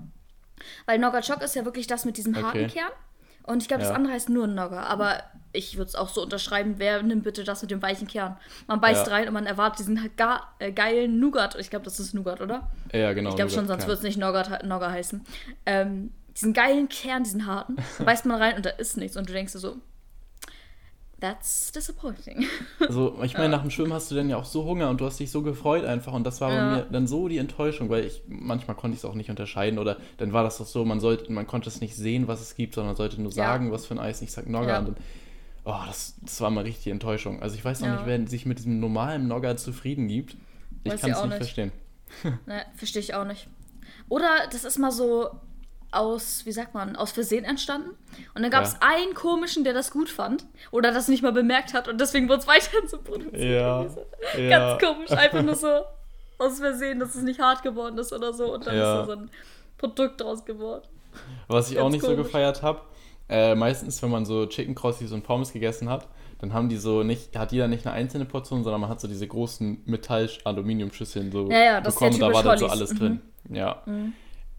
Weil Nogger Choc ist ja wirklich das mit diesem harten Okay. Kern. Und ich glaube, das Ja. andere heißt nur Nogger. Aber ich würde es auch so unterschreiben, wer nimmt bitte das mit dem weichen Kern? Man beißt Ja. rein und man erwartet diesen ga, äh, geilen Nougat. Ich glaube, das ist Nougat, oder? ja, genau. Ich glaube schon, sonst wird es nicht Nogger, Nogger heißen. Ähm, diesen geilen Kern, diesen harten, beißt man rein und da ist nichts. Und du denkst dir so, that's disappointing. Also, ich meine, nach dem Schwimmen hast du dann ja auch so Hunger und du hast dich so gefreut einfach und das war Ja. bei mir dann so die Enttäuschung, weil ich manchmal konnte ich es auch nicht unterscheiden oder dann war das doch so, man sollte, man konnte es nicht sehen, was es gibt, sondern sollte nur Ja. sagen, was für ein Eis. Ich sag Nogger Ja. und dann, oh, das, das war mal richtig Enttäuschung. Also ich weiß noch nicht, wer sich mit diesem normalen Nogger zufrieden gibt. Ich kann es nicht nicht. verstehen. Ne, verstehe ich auch nicht. Oder das ist mal so aus, wie sagt man, aus Versehen entstanden. Und dann gab es Ja. einen komischen, der das gut fand. Oder das nicht mal bemerkt hat. Und deswegen wurde es weiterhin so produziert. Ja, so. ja. Ganz komisch. Einfach nur so aus Versehen, dass es nicht hart geworden ist oder so. Und dann Ja. ist da so ein Produkt draus geworden. Was ich auch Ganz nicht so komisch. gefeiert habe, äh, meistens, wenn man so Chicken Crossis und Pommes gegessen hat, dann haben die so nicht, hat jeder nicht eine einzelne Portion, sondern man hat so diese großen Metall-Aluminiumschüsseln so Ja, ja, das ist ja bekommen, da war dann so alles Mhm. drin. Ja.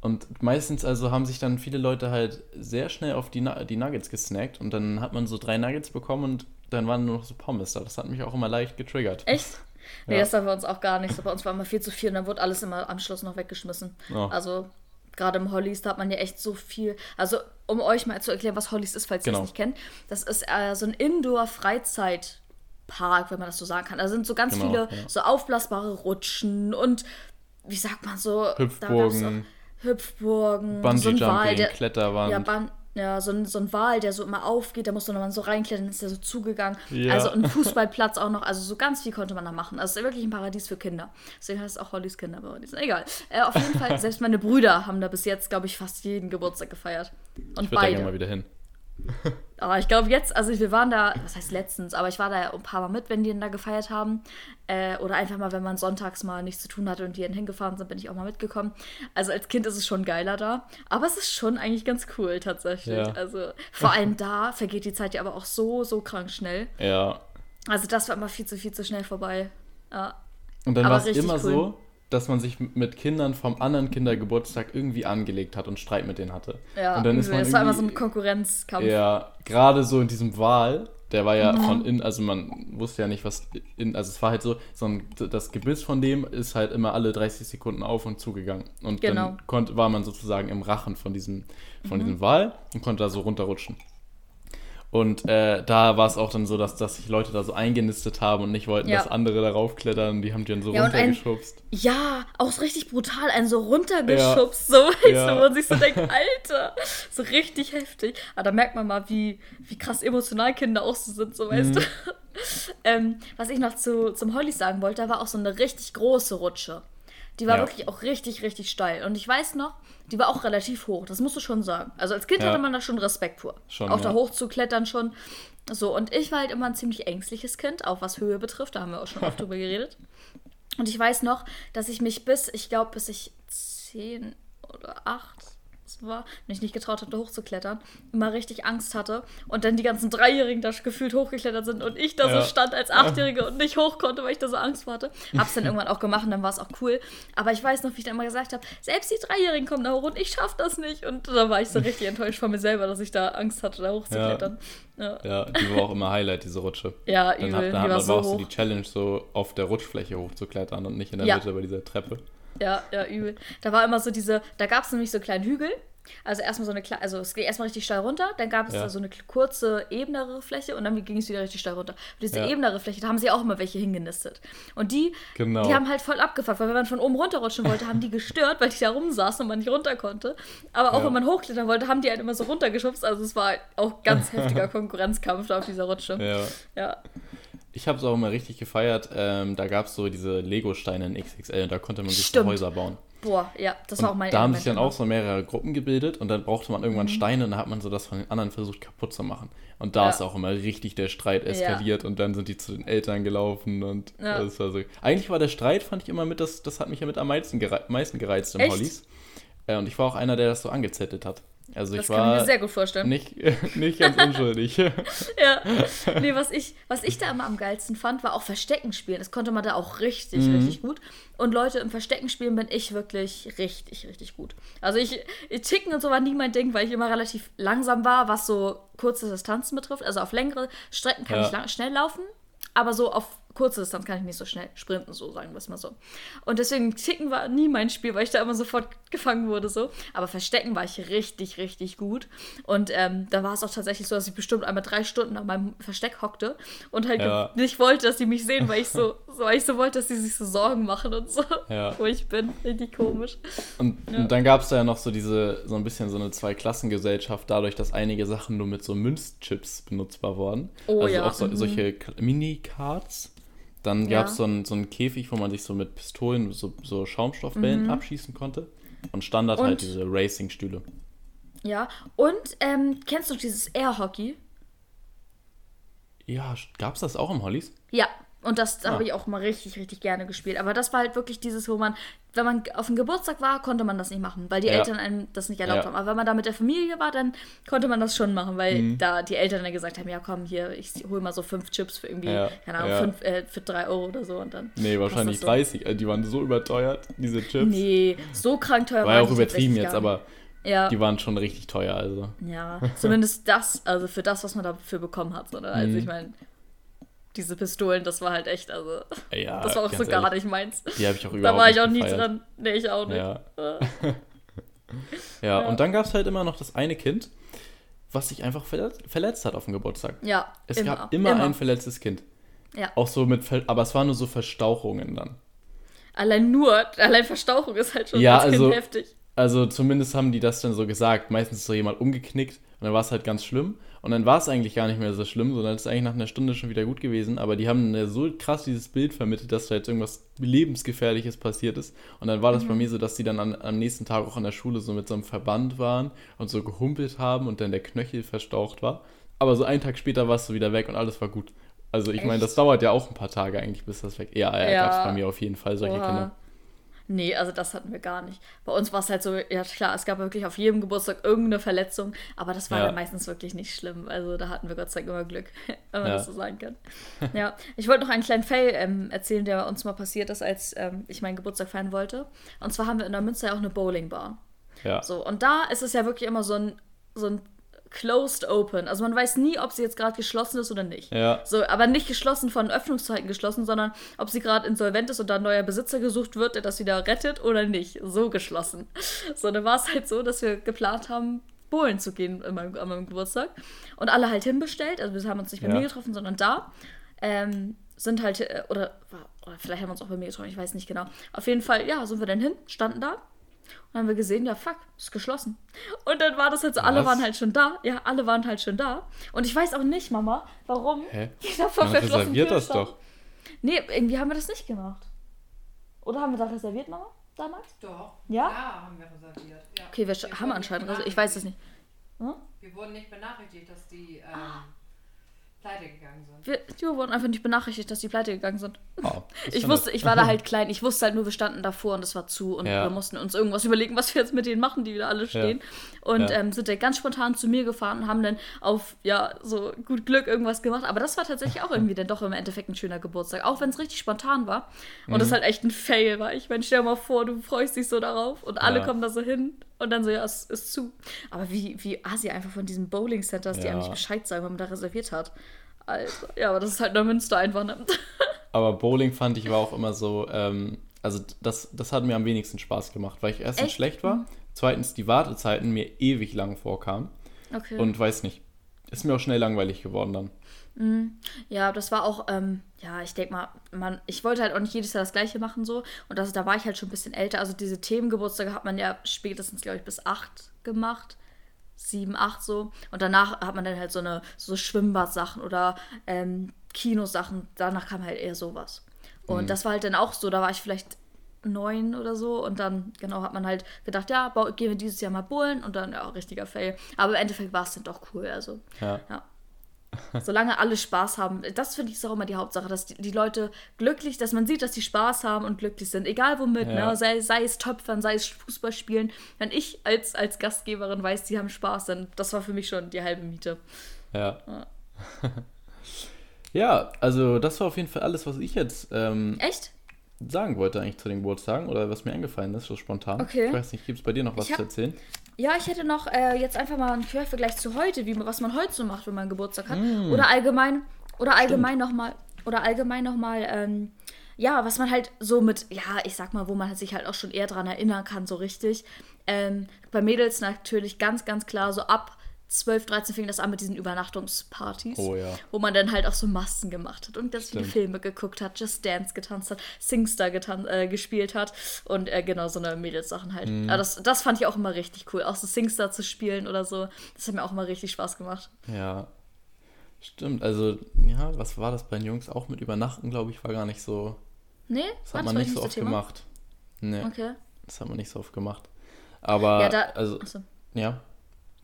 Und meistens also haben sich dann viele Leute halt sehr schnell auf die, die Nuggets gesnackt und dann hat man so drei Nuggets bekommen und dann waren nur noch so Pommes da. Das hat mich auch immer leicht getriggert. Echt? Nee, Ja. das war bei uns auch gar nicht so. Bei uns war immer viel zu viel und dann wurde alles immer am Schluss noch weggeschmissen. Oh. Also gerade im Hollies, da hat man ja echt so viel. Also um euch mal zu erklären, was Hollies ist, falls ihr Genau. es nicht kennt. Das ist äh, so ein Indoor-Freizeitpark, wenn man das so sagen kann. Da sind so ganz Genau, viele ja. so aufblasbare Rutschen und wie sagt man so? Hüpfburgen. Hüpfburgen, Bungee so ein Wal, der, Kletterwand. ja, Ban ja, so ein, so ein Wal, der so immer aufgeht, da musste man so reinklettern, ist der so zugegangen. Ja. Also ein Fußballplatz auch noch, also so ganz viel konnte man da machen. Also es ist wirklich ein Paradies für Kinder. Deswegen heißt es auch Hollys Kinderparadies. Egal. Äh, auf jeden Fall, selbst meine Brüder haben da bis jetzt, glaube ich, fast jeden Geburtstag gefeiert. Und ich würde da gerne mal beide. wieder hin. Aber ich glaube jetzt, also wir waren da, was heißt letztens, aber ich war da ein paar Mal mit, wenn die denn da gefeiert haben. Äh, oder einfach mal, wenn man sonntags mal nichts zu tun hatte und die dann hingefahren sind, bin ich auch mal mitgekommen. Also als Kind ist es schon geiler da. Aber es ist schon eigentlich ganz cool tatsächlich. Ja. Also vor allem da vergeht die Zeit ja aber auch so, so krank schnell. Ja. Also das war immer viel zu, viel zu schnell vorbei. Ja. Und dann war es immer cool. so, dass man sich mit Kindern vom anderen Kindergeburtstag irgendwie angelegt hat und Streit mit denen hatte. Ja, und dann ist man es war immer so ein Konkurrenzkampf. Ja, gerade so in diesem Wahl, der war Mhm. ja von innen, also man wusste ja nicht, was in, also es war halt so, so ein, das Gebiss von dem ist halt immer alle 30 Sekunden auf und zugegangen. Und Genau. dann konnte, war man sozusagen im Rachen von diesem, von Mhm. diesem Wal und konnte da so runterrutschen. Und äh, da war es auch dann so, dass, dass sich Leute da so eingenistet haben und nicht wollten, Ja. dass andere darauf klettern. Die haben die dann so Ja, und ein- runtergeschubst. Ja, auch so richtig brutal, einen so runtergeschubst, so, weißt Ja. du, wo man sich so denkt, Alter, so richtig heftig. Aber da merkt man mal, wie, wie krass emotional Kinder auch so sind, so, weißt du. ähm, was ich noch zu, zum Holly sagen wollte, da war auch so eine richtig große Rutsche. Die war Ja. wirklich auch richtig, richtig steil. Und ich weiß noch, die war auch relativ hoch, das musst du schon sagen. Also als Kind Ja. hatte man da schon Respekt vor. Schon, auch da ja. hoch zu klettern schon. So, und ich war halt immer ein ziemlich ängstliches Kind, auch was Höhe betrifft, da haben wir auch schon oft drüber geredet. Und ich weiß noch, dass ich mich bis, ich glaube, bis ich zehn oder acht war, mich nicht getraut hatte, hochzuklettern, immer richtig Angst hatte. Und dann die ganzen Dreijährigen da gefühlt hochgeklettert sind und ich da Ja. so stand als Achtjährige und nicht hoch konnte, weil ich da so Angst vor hatte. Hab's dann irgendwann auch gemacht und dann war es auch cool. Aber ich weiß noch, wie ich dann immer gesagt habe, selbst die Dreijährigen kommen da hoch und ich schaff das nicht. Und da war ich so richtig enttäuscht von mir selber, dass ich da Angst hatte, da hochzuklettern. Ja, Ja, die war auch immer Highlight, diese Rutsche. ja, Dann übel. hat, die dann hat war so aber auch so die Challenge, so auf der Rutschfläche hochzuklettern und nicht in der Ja. Mitte bei dieser Treppe. Ja, ja, übel. Da war immer so diese, da gab es nämlich so kleinen Hügel. Also erstmal so eine kleine, also es ging erstmal richtig steil runter, dann gab es Ja. da so eine kurze, ebenere Fläche und dann ging es wieder richtig steil runter. Und diese Ja. ebenere Fläche, da haben sie auch immer welche hingenistet. Und die, Genau. die haben halt voll abgefuckt, weil wenn man von oben runterrutschen wollte, haben die gestört, weil die da rumsaßen und man nicht runter konnte. Aber auch Ja. wenn man hochklettern wollte, haben die halt immer so runtergeschubst. Also es war auch ganz heftiger Konkurrenzkampf da auf dieser Rutsche. Ja. Ja. Ich habe es auch immer richtig gefeiert. Ähm, da gab es so diese Lego-Steine in XXL und da konnte man sich so. Häuser bauen. Boah, ja, das war auch Und mein da haben sich dann auch so mehrere Gruppen gebildet und dann brauchte man irgendwann Steine und dann hat man so das von den anderen versucht kaputt zu machen. Und da Mhm. Ja. ist auch immer richtig der Streit eskaliert und dann sind die zu den Eltern gelaufen und Ja. das war so. Eigentlich war der Streit, fand ich immer mit, das, das hat mich ja mit am meisten, gerei meisten gereizt im Echt? Hollies. Äh, und ich war auch einer, der das so angezettelt hat. Also Das ich kann ich mir war sehr gut vorstellen. nicht, nicht ganz unschuldig. Ja. Nee, was ich, was ich da immer am geilsten fand, war auch Verstecken spielen. Das konnte man da auch richtig, Mhm. richtig gut. Und Leute, im Verstecken spielen bin ich wirklich richtig, richtig gut. Also ich, ich Ticken und so war nie mein Ding, weil ich immer relativ langsam war, was so kurze Distanzen betrifft. Also auf längere Strecken kann Ja. ich lang, schnell laufen, aber so auf kurze Distanz kann ich nicht so schnell sprinten, so sagen wir es mal so. Und deswegen Ticken war nie mein Spiel, weil ich da immer sofort gefangen wurde so. Aber Verstecken war ich richtig, richtig gut. Und ähm, da war es auch tatsächlich so, dass ich bestimmt einmal drei Stunden an meinem Versteck hockte und halt Ja. nicht wollte, dass die mich sehen, weil ich so, So, weil ich so wollte, dass sie sich so Sorgen machen und so, Ja. wo ich bin. Richtig komisch. Und, Ja. und dann gab es da ja noch so diese, so ein bisschen so eine Zweiklassengesellschaft, dadurch, dass einige Sachen nur mit so Münzchips benutzbar wurden. Oh also ja, auch so, mhm. solche Mini-Cards. Dann Ja. gab es so einen so einen Käfig, wo man sich so mit Pistolen, so, so Schaumstoffbällen Mhm. abschießen konnte. Und Standard Und- halt diese Racing-Stühle. Ja. Und, ähm, kennst du dieses Air-Hockey? Ja, gab es das auch im Hollies? Ja, und das Ah. habe ich auch mal richtig, richtig gerne gespielt. Aber das war halt wirklich dieses, wo man, wenn man auf dem Geburtstag war, konnte man das nicht machen, weil die Ja. Eltern einem das nicht erlaubt Ja. haben. Aber wenn man da mit der Familie war, dann konnte man das schon machen, weil Mhm. da die Eltern dann gesagt haben, ja komm, hier, ich hole mal so fünf Chips für irgendwie, Ja, keine Ahnung, ja. fünf, äh, für drei Euro oder so und dann. Nee, wahrscheinlich so. 30. Also die waren so überteuert, diese Chips. Nee, so krank teuer War ja auch übertrieben jetzt, aber Ja, die waren schon richtig teuer. Also. ja, zumindest das, also für das, was man dafür bekommen hat. Oder? Also Mhm. ich meine, diese Pistolen, das war halt echt, also Ja, das war auch so ganz gar ehrlich, nicht meins. Die habe ich auch Da überhaupt war ich auch nie dran. Nee, ich auch nicht. Ja. Ja, Ja. und dann gab es halt immer noch das eine Kind, was sich einfach verletzt, verletzt hat auf dem Geburtstag. Ja, Es gab immer, ein verletztes Kind. Ja. Auch so mit, aber es waren nur so Verstauchungen dann. Allein nur, allein Verstauchung ist halt schon Ja, ganz also- heftig. Also zumindest haben die das dann so gesagt. Meistens ist so jemand umgeknickt und dann war es halt ganz schlimm. Und dann war es eigentlich gar nicht mehr so schlimm, sondern es ist eigentlich nach einer Stunde schon wieder gut gewesen. Aber die haben so krass dieses Bild vermittelt, dass da jetzt irgendwas lebensgefährliches passiert ist. Und dann war das Mhm. bei mir so, dass die dann an, am nächsten Tag auch an der Schule so mit so einem Verband waren und so gehumpelt haben und dann der Knöchel verstaucht war. Aber so einen Tag später war es so wieder weg und alles war gut. Also ich meine, das dauert ja auch ein paar Tage eigentlich, bis das weg. Ja, ja, Ja. gab es bei mir auf jeden Fall solche Oha. Kinder. Nee, also das hatten wir gar nicht. Bei uns war es halt so, ja klar, es gab wirklich auf jedem Geburtstag irgendeine Verletzung, aber das war Ja. dann meistens wirklich nicht schlimm. Also da hatten wir Gott sei Dank immer Glück, wenn man Ja. das so sagen kann. ja, ich wollte noch einen kleinen Fail ähm, erzählen, der uns mal passiert ist, als ähm, ich meinen Geburtstag feiern wollte. Und zwar haben wir in der Münster ja auch eine Bowlingbahn. Ja. So, und da ist es ja wirklich immer so ein, so ein closed open. Also man weiß nie, ob sie jetzt gerade geschlossen ist oder nicht. Ja. So, aber nicht geschlossen von Öffnungszeiten geschlossen, sondern ob sie gerade insolvent ist und da ein neuer Besitzer gesucht wird, der das wieder rettet oder nicht. So geschlossen. So, dann war es halt so, dass wir geplant haben, bowlen zu gehen an meinem, an meinem Geburtstag. Und alle halt hinbestellt. Also wir haben uns nicht bei Ja. mir getroffen, sondern da. Ähm, sind halt, äh, oder, oder vielleicht haben wir uns auch bei mir getroffen, ich weiß nicht genau. Auf jeden Fall, ja, sind wir dann hin, standen da. Und dann haben wir gesehen, ja, fuck, ist geschlossen. Und dann war das halt so, alle Was? waren halt schon da. Ja, alle waren halt schon da. Und ich weiß auch nicht, Mama, warum. Hä? Jeder vor Man reserviert das stand. doch. Nee, irgendwie haben wir das nicht gemacht. Oder haben wir da reserviert, Mama, damals? Doch. Ja? Ja, haben wir reserviert. Ja. Okay, wir, Wir haben anscheinend reserviert. Ich weiß es nicht. Hm? Wir wurden nicht benachrichtigt, dass die ähm, pleite gegangen sind. Wir, wir wurden einfach nicht benachrichtigt, dass die pleite gegangen sind. Das Ich wusste, ich war da halt klein. Ich wusste halt nur, wir standen davor und es war zu und Ja. wir mussten uns irgendwas überlegen, was wir jetzt mit denen machen, die wieder alle stehen. Und Ja. ähm, sind dann ganz spontan zu mir gefahren und haben dann auf, ja, so gut Glück irgendwas gemacht. Aber das war tatsächlich auch irgendwie dann doch im Endeffekt ein schöner Geburtstag. Auch wenn es richtig spontan war. Und Mhm. das halt echt ein Fail war. Ich meine, stell dir mal vor, du freust dich so darauf und alle Ja. kommen da so hin und dann so, ja, es ist zu. Aber wie, wie Asi einfach von diesen Bowling-Centers, die Ja. eigentlich Bescheid sagen, wenn man da reserviert hat. Also, ja, aber das ist halt nur Münster einfach, ne? Aber Bowling fand ich war auch immer so, ähm, also das, das hat mir am wenigsten Spaß gemacht, weil ich erstens Echt? schlecht war, zweitens die Wartezeiten mir ewig lang vorkamen Okay. und weiß nicht, ist mir auch schnell langweilig geworden dann. Ja, das war auch, ähm, ja, ich denke mal, man, ich wollte halt auch nicht jedes Jahr das gleiche machen so. Und das, da war ich halt schon ein bisschen älter. Also diese Themengeburtstage hat man ja spätestens, glaube ich, bis acht gemacht. Sieben, acht so. Und danach hat man dann halt so eine, so Schwimmbadsachen oder ähm, Kinosachen. Danach kam halt eher sowas. Und das war halt dann auch so, da war ich vielleicht neun oder so und dann, genau, hat man halt gedacht, ja, gehen wir dieses Jahr mal bowlen und dann, ja, richtiger Fail. Aber im Endeffekt war es dann doch cool, also. Ja. Ja. Solange alle Spaß haben. Das finde ich ist auch immer die Hauptsache, dass die, die Leute glücklich, dass man sieht, dass die Spaß haben und glücklich sind. Egal womit, Ja. ne? sei, sei es Töpfern, sei es Fußball spielen. Wenn ich als, als Gastgeberin weiß, die haben Spaß, dann das war für mich schon die halbe Miete. Ja. Ja. ja, also das war auf jeden Fall alles, was ich jetzt ähm, Echt? Sagen wollte eigentlich zu den Geburtstagen oder was mir eingefallen ist, so spontan. Okay. Ich weiß nicht, gibt es bei dir noch was hab- zu erzählen? Ja, ich hätte noch äh, jetzt einfach mal einen Quervergleich zu heute, wie, was man heute so macht, wenn man Geburtstag hat. Mm. Oder allgemein, oder allgemein nochmal, oder allgemein nochmal, ähm, ja, was man halt so mit, ja, ich sag mal, wo man sich halt auch schon eher dran erinnern kann, so richtig. Ähm, bei Mädels natürlich ganz, ganz klar so ab 12, 13 fing das an mit diesen Übernachtungspartys. Oh ja. Wo man dann halt auch so Masken gemacht hat und ganz viele. Filme geguckt hat, Just Dance getanzt hat, Singstar getan äh, gespielt hat und äh, genau so eine Mädelssachen halt. Mhm. Aber das, das fand ich auch immer richtig cool. Auch so Singstar zu spielen oder so. Das hat mir auch immer richtig Spaß gemacht. Ja. Stimmt, also, ja, was war das bei den Jungs? Auch mit Übernachten, glaube ich, war gar nicht so. Nee, Das hat man nicht so oft Thema? gemacht. Nee, Okay. das hat man nicht so oft gemacht. Aber, Ja, da, also, achso. ja.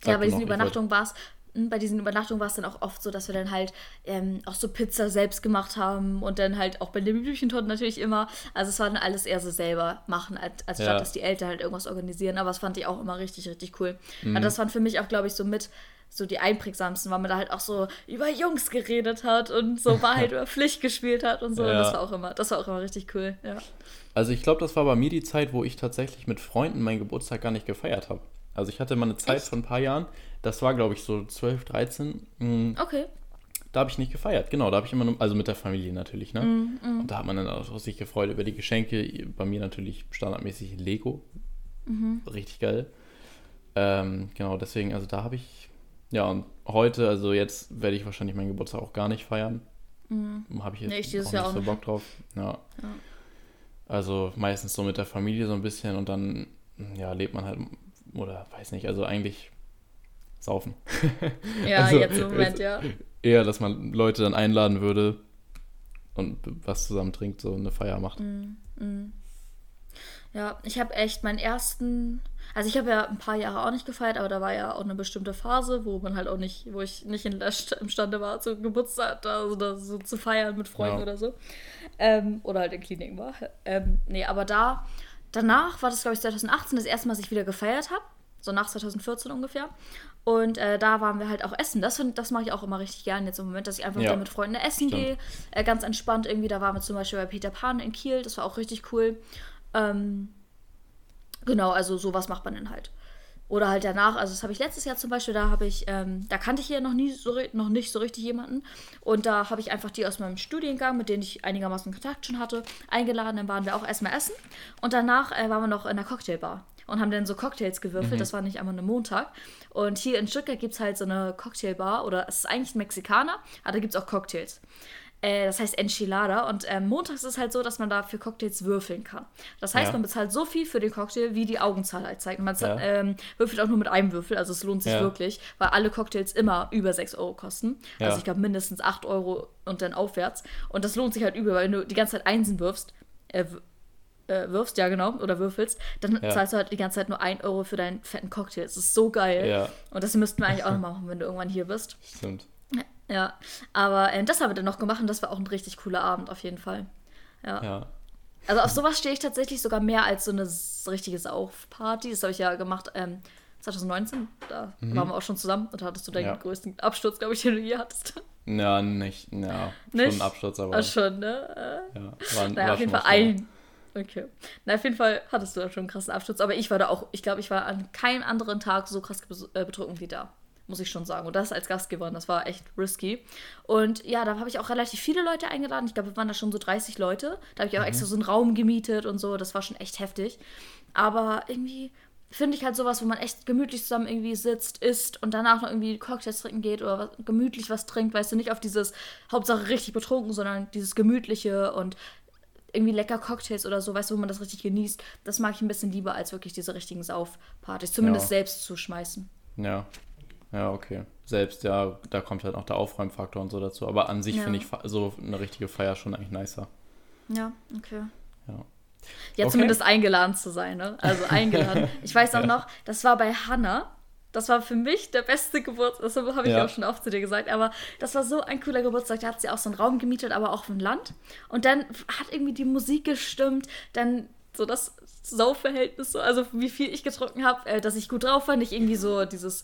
Ja, Sag bei diesen Übernachtungen war es, bei diesen Übernachtungen war es dann auch oft so, dass wir dann halt ähm, auch so Pizza selbst gemacht haben und dann halt auch bei den Blümchentorten natürlich immer. Also es war dann alles eher so selber machen, als, als statt Ja. dass die Eltern halt irgendwas organisieren. Aber das fand ich auch immer richtig, richtig cool. Mhm. Also das waren für mich auch, glaube ich, so mit so die einprägsamsten, weil man da halt auch so über Jungs geredet hat und so Wahrheit über Pflicht gespielt hat und so. Und Ja. das war auch immer, das war auch immer richtig cool, ja. Also ich glaube, das war bei mir die Zeit, wo ich tatsächlich mit Freunden meinen Geburtstag gar nicht gefeiert habe. Also ich hatte mal eine Zeit Echt? von ein paar Jahren, das war glaube ich so 12, 13, mh, Okay. da habe ich nicht gefeiert. Genau, da habe ich immer nur, also mit der Familie natürlich, ne? Mhm, Und da hat man dann auch sich gefreut über die Geschenke. Bei mir natürlich standardmäßig Lego. Mhm. Richtig geil. Ähm, genau, deswegen, also da habe ich, ja, und heute, also jetzt werde ich wahrscheinlich meinen Geburtstag auch gar nicht feiern. Habe ich jetzt Mhm. Nee, ich auch nicht auch so. Bock drauf. Ja. Ja. Also meistens so mit der Familie so ein bisschen und dann, ja, lebt man halt, oder weiß nicht, also eigentlich saufen. Ja, Also, jetzt im Moment, ja. Eher, dass man Leute dann einladen würde und was zusammen trinkt, so eine Feier macht. Mhm. Ja, ich habe echt meinen ersten, also ich habe ja ein paar Jahre auch nicht gefeiert, aber da war ja auch eine bestimmte Phase, wo man halt auch nicht, wo ich nicht in der St imstande war, zu Geburtstag da so, da so zu feiern mit Freunden Ja. oder so. Ähm, oder halt in Kliniken war. Ähm, nee, aber da, danach war das, glaube ich, 2018 das erste Mal, dass ich wieder gefeiert habe. So nach 2014 ungefähr. Und äh, da waren wir halt auch essen. Das, find- das mache ich auch immer richtig gerne jetzt im Moment, dass ich einfach Ja, wieder mit Freunden essen stimmt. gehe. Äh, ganz entspannt irgendwie. Da waren wir zum Beispiel bei Peter Pan in Kiel. Das war auch richtig cool. Ähm, genau, also sowas macht man dann halt. Oder halt danach, also das habe ich letztes Jahr zum Beispiel, da habe ich, ähm, da kannte ich hier noch nie so noch nicht so richtig jemanden. Und da habe ich einfach die aus meinem Studiengang, mit denen ich einigermaßen Kontakt schon hatte, eingeladen. Dann waren wir auch erstmal essen. Und danach äh, waren wir noch in der Cocktailbar und haben dann so Cocktails gewürfelt. Das war nicht einmal ein Montag. Und hier in Stuttgart gibt es halt so eine Cocktailbar, oder es ist eigentlich ein Mexikaner, aber da gibt es auch Cocktails. Äh, das heißt Enchilada. Und ähm, montags ist es halt so, dass man da für Cocktails würfeln kann. Das heißt, Ja. man bezahlt so viel für den Cocktail, wie die Augenzahl halt zeigt. Und man Ja. ähm, würfelt auch nur mit einem Würfel, also es lohnt sich Ja. wirklich, weil alle Cocktails immer über 6 Euro kosten. Also ich glaube mindestens 8 Euro und dann aufwärts. Und das lohnt sich halt über, weil wenn du die ganze Zeit Einsen wirfst, äh, äh, wirfst, ja genau, oder würfelst, dann Ja. zahlst du halt die ganze Zeit nur 1 Euro für deinen fetten Cocktail. Das ist so geil. Ja. Und das müssten wir eigentlich auch noch machen, wenn du irgendwann hier bist. Stimmt. Ja, aber äh, das haben wir dann noch gemacht und das war auch ein richtig cooler Abend auf jeden Fall. Ja. Ja. Also auf sowas stehe ich tatsächlich sogar mehr als so eine richtige Saufparty. Das habe ich ja gemacht ähm, 2019. Da waren wir auch schon zusammen und da hattest du deinen Mhm. Ja. größten Absturz, glaube ich, den du je hattest. Ja, nicht, ja. Nicht? Schon ein Absturz, aber Ah, schon, ne? Äh, ja. War, naja, war auf jeden Fall ein. Okay. Na, auf jeden Fall hattest du da schon einen krassen Absturz. Aber ich war da auch, ich glaube, ich war an keinem anderen Tag so krass äh, betrunken wie da. Muss ich schon sagen. Und das als Gastgeber, das war echt risky. Und ja, da habe ich auch relativ viele Leute eingeladen. Ich glaube, wir waren da schon so 30 Leute. Da habe ich auch Mhm. extra so einen Raum gemietet und so. Das war schon echt heftig. Aber irgendwie finde ich halt sowas, wo man echt gemütlich zusammen irgendwie sitzt, isst und danach noch irgendwie Cocktails trinken geht oder was, gemütlich was trinkt. Weißt du, nicht auf dieses Hauptsache richtig betrunken, sondern dieses gemütliche und irgendwie lecker Cocktails oder so, weißt du, wo man das richtig genießt. Das mag ich ein bisschen lieber, als wirklich diese richtigen Saufpartys. Zumindest Ja. selbst zu schmeißen. Ja. Ja, okay. Selbst, ja, da kommt halt noch der Aufräumfaktor und so dazu. Aber an sich Ja. finde ich so eine richtige Feier schon eigentlich nicer. Ja, okay. Ja. Ja, Okay. zumindest eingeladen zu sein, ne? Also eingeladen. Ich weiß auch Ja. noch, das war bei Hannah. Das war für mich der beste Geburtstag, das habe ich Ja. auch schon oft zu dir gesagt, aber das war so ein cooler Geburtstag. Da hat sie auch so einen Raum gemietet, aber auch auf dem Land. Und dann hat irgendwie die Musik gestimmt, dann so das Saufverhältnis, so, also wie viel ich getrunken habe, äh, dass ich gut drauf war, nicht irgendwie so dieses,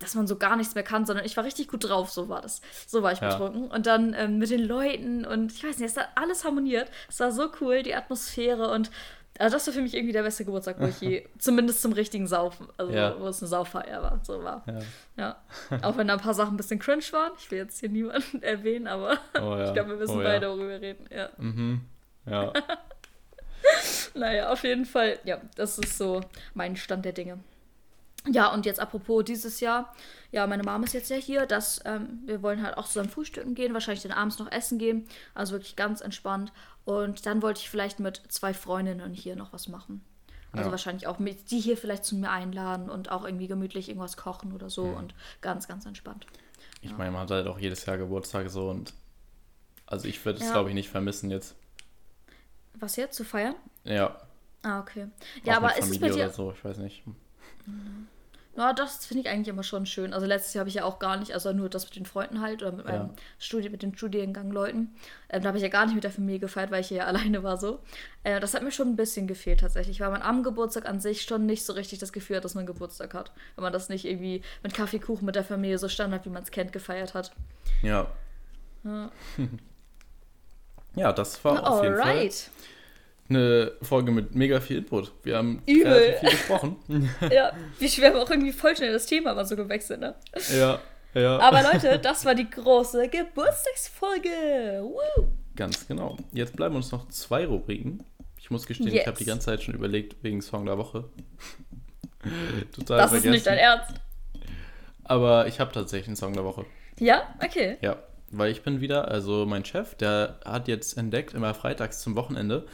dass man so gar nichts mehr kann, sondern ich war richtig gut drauf, so war das. So war ich Ja. betrunken. Und dann ähm, mit den Leuten und ich weiß nicht, es hat alles harmoniert. Es war so cool, die Atmosphäre und also das war für mich irgendwie der beste Geburtstag, wo ich je, zumindest zum richtigen Saufen, also Ja. wo es eine Sauffeier war, so war. Ja. Ja. Auch wenn da ein paar Sachen ein bisschen cringe waren. Ich will jetzt hier niemanden erwähnen, aber Oh ja. ich glaube, wir wissen oh, beide, worüber wir reden. Ja. Mhm. Ja. Naja, auf jeden Fall, ja, das ist so mein Stand der Dinge. Ja, und jetzt apropos dieses Jahr, ja, meine Mom ist jetzt ja hier, dass ähm, wir wollen halt auch zusammen frühstücken gehen, wahrscheinlich dann abends noch essen gehen, also wirklich ganz entspannt. Und dann wollte ich vielleicht mit zwei Freundinnen hier noch was machen. Also Ja. wahrscheinlich auch mit die hier vielleicht zu mir einladen und auch irgendwie gemütlich irgendwas kochen oder so und ganz, ganz entspannt. Ich meine, man hat halt auch jedes Jahr Geburtstag so und also ich würde es, Ja. glaube ich, nicht vermissen jetzt. Was jetzt? Zu feiern? Ja. Ah, okay. auch Ja, aber mit ist es bei dir. oder so, ich weiß nicht. Ja, das finde ich eigentlich immer schon schön. Also letztes Jahr habe ich ja auch gar nicht, also nur das mit den Freunden halt oder mit meinem Ja. Studi mit den Studiengang-Leuten. Ähm, da habe ich ja gar nicht mit der Familie gefeiert, weil ich hier ja alleine war so. Äh, das hat mir schon ein bisschen gefehlt tatsächlich, weil man am Geburtstag an sich schon nicht so richtig das Gefühl hat, dass man Geburtstag hat. Wenn man das nicht irgendwie mit Kaffeekuchen mit der Familie so Standard, wie man es kennt, gefeiert hat. Ja. Ja. Ja, das war auf jeden Fall Alright. Eine Folge mit mega viel Input. Wir haben Übel. viel gesprochen. ja, wir haben auch irgendwie voll schnell das Thema mal so gewechselt, ne? ja, ja. Aber Leute, das war die große Geburtstagsfolge. Woo! Ganz genau. Jetzt bleiben uns noch zwei Rubriken. Ich muss gestehen, Yes. ich habe die ganze Zeit schon überlegt wegen Song der Woche. Total Das ist vergessen. nicht dein Ernst. Aber ich habe tatsächlich einen Song der Woche. Ja? Okay. Ja, weil ich bin wieder, also mein Chef, der hat jetzt entdeckt, immer freitags zum Wochenende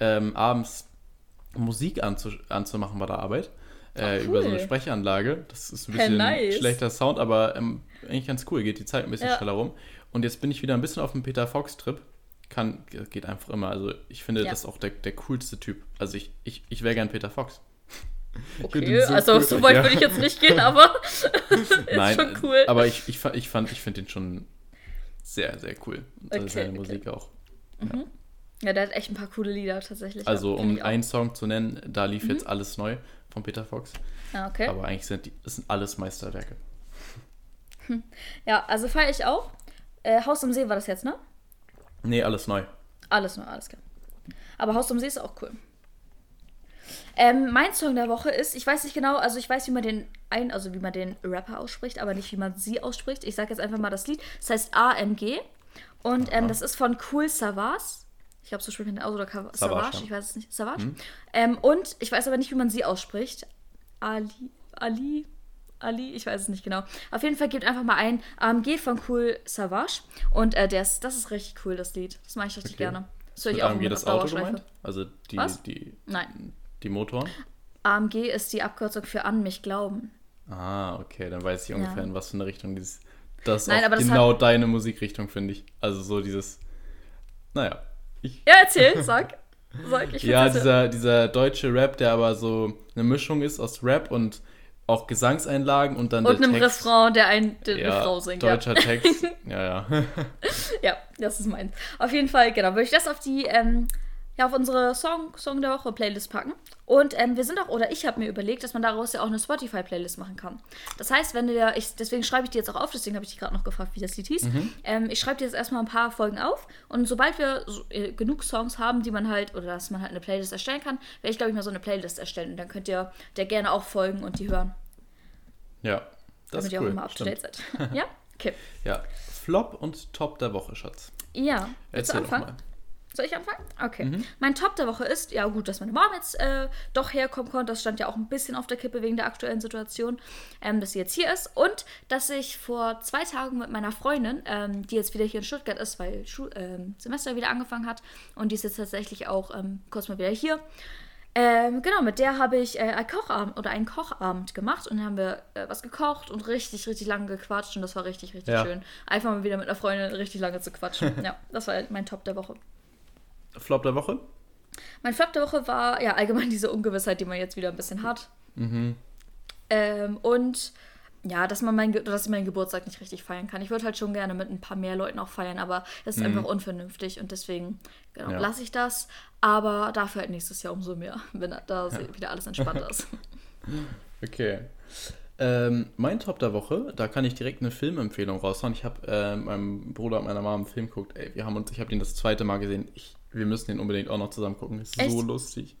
ähm, abends Musik anzu anzumachen bei der Arbeit. Äh, cool. Über so eine Sprechanlage. Das ist ein Hey, bisschen nice. schlechter Sound, aber ähm, eigentlich ganz cool. Geht die Zeit ein bisschen Ja. schneller rum. Und jetzt bin ich wieder ein bisschen auf dem Peter Fox-Trip. Kann, geht einfach immer. Also ich finde, Ja. das ist auch der, der coolste Typ. Also ich, ich, ich wäre gern Peter Fox. Okay, so also cool. so weit Ja. würde ich jetzt nicht gehen, aber ist Nein, schon cool. aber ich, ich, ich fand, ich finde ihn schon sehr, sehr cool. Und Okay, seine okay. Musik auch. ja, der hat echt ein paar coole Lieder tatsächlich. Also ja, um einen Song zu nennen, da lief Mhm. jetzt alles neu von Peter Fox. Ah, okay. Aber eigentlich sind die, sind alles Meisterwerke. Ja, also feiere ich auch. Äh, Haus am See war das jetzt, ne? Nee, alles neu. Alles nur, alles klar. Aber Haus am See ist auch cool. Ähm, mein Song der Woche ist, ich weiß nicht genau, also ich weiß, wie man den ein, also wie man den Rapper ausspricht, aber nicht, wie man sie ausspricht. Ich sage jetzt einfach mal das Lied. Das heißt AMG. Und ähm, das ist von Cool Savage. Ich glaube, so spricht man den aus oder Ka- Savage, Savage, ja. Hm? ich weiß es nicht. Savage. Ähm, und ich weiß aber nicht, wie man sie ausspricht. Ali, Ali, Ali, ich weiß es nicht genau. Auf jeden Fall gebt einfach mal ein AMG von Cool Savage. Und äh, der ist, das ist richtig cool, das Lied. Das mache ich richtig Okay. gerne. Das höre ich auch AMG das Auto gemeint? Also die, Was? die, Nein. die Motoren? AMG ist die Abkürzung für an mich glauben. Ah, okay, dann weiß ich Ja. ungefähr, in was für eine Richtung dieses. Das ist Nein, aber das genau deine Musikrichtung, finde ich. Also so dieses. Naja. Ich, Ja, erzähl, sag. Sag, ich ja, dieser, dieser deutsche Rap, der aber so eine Mischung ist aus Rap und auch Gesangseinlagen und dann Und einem Text. Refrain, der ein den Ja, Refrain singt. Ja. deutscher Text. Ja, ja. ja, das ist meins. Auf jeden Fall, genau, würde ich das auf die, ähm, ja, auf unsere Song, Song der Woche Playlist packen. Und ähm, wir sind auch, oder ich habe mir überlegt, dass man daraus ja auch eine Spotify-Playlist machen kann. Das heißt, wenn du ja, ich, deswegen schreibe ich dir jetzt auch auf, deswegen habe ich dich gerade noch gefragt, wie das Lied hieß. Ähm, ich schreibe dir jetzt erstmal ein paar Folgen auf und sobald wir so, äh, genug Songs haben, die man halt, oder dass man halt eine Playlist erstellen kann, werde ich, glaube ich, mal so eine Playlist erstellen. Und dann könnt ihr der gerne auch folgen und die hören, Ja, das damit ist ihr auch immer up to date seid. ja? Okay. Ja, Flop und Top der Woche, Schatz. Ja. Du Erzähl doch anfangen? mal. Soll ich anfangen? Okay. Mhm. Mein Top der Woche ist, ja gut, dass meine Mom jetzt äh, doch herkommen konnte. Das stand ja auch ein bisschen auf der Kippe wegen der aktuellen Situation, ähm, dass sie jetzt hier ist. Und dass ich vor zwei Tagen mit meiner Freundin, ähm, die jetzt wieder hier in Stuttgart ist, weil Schu ähm, Semester wieder angefangen hat. Und die ist jetzt tatsächlich auch ähm, kurz mal wieder hier. Ähm, genau, mit der habe ich äh, einen Kochabend oder einen Kochabend gemacht und dann haben wir äh, was gekocht und richtig, richtig lange gequatscht und das war richtig, richtig Ja. schön. Einfach mal wieder mit einer Freundin richtig lange zu quatschen. ja, das war mein Top der Woche. Flop der Woche? Mein Flop der Woche war ja allgemein diese Ungewissheit, die man jetzt wieder ein bisschen hat. Mhm. Ähm, und ja, dass man mein, dass ich meinen Geburtstag nicht richtig feiern kann. Ich würde halt schon gerne mit ein paar mehr Leuten auch feiern, aber es ist einfach unvernünftig und deswegen genau, Mhm. Ja. lasse ich das. Aber dafür halt nächstes Jahr umso mehr, wenn da wieder alles entspannter ist. Okay. Ähm, mein Top der Woche, da kann ich direkt eine Filmempfehlung raushauen. Ich habe äh, meinem Bruder und meiner Mama einen Film geguckt. Ey, wir haben uns, ich habe den das zweite Mal gesehen. Ich, wir müssen den unbedingt auch noch zusammen gucken. Ist Echt? so lustig.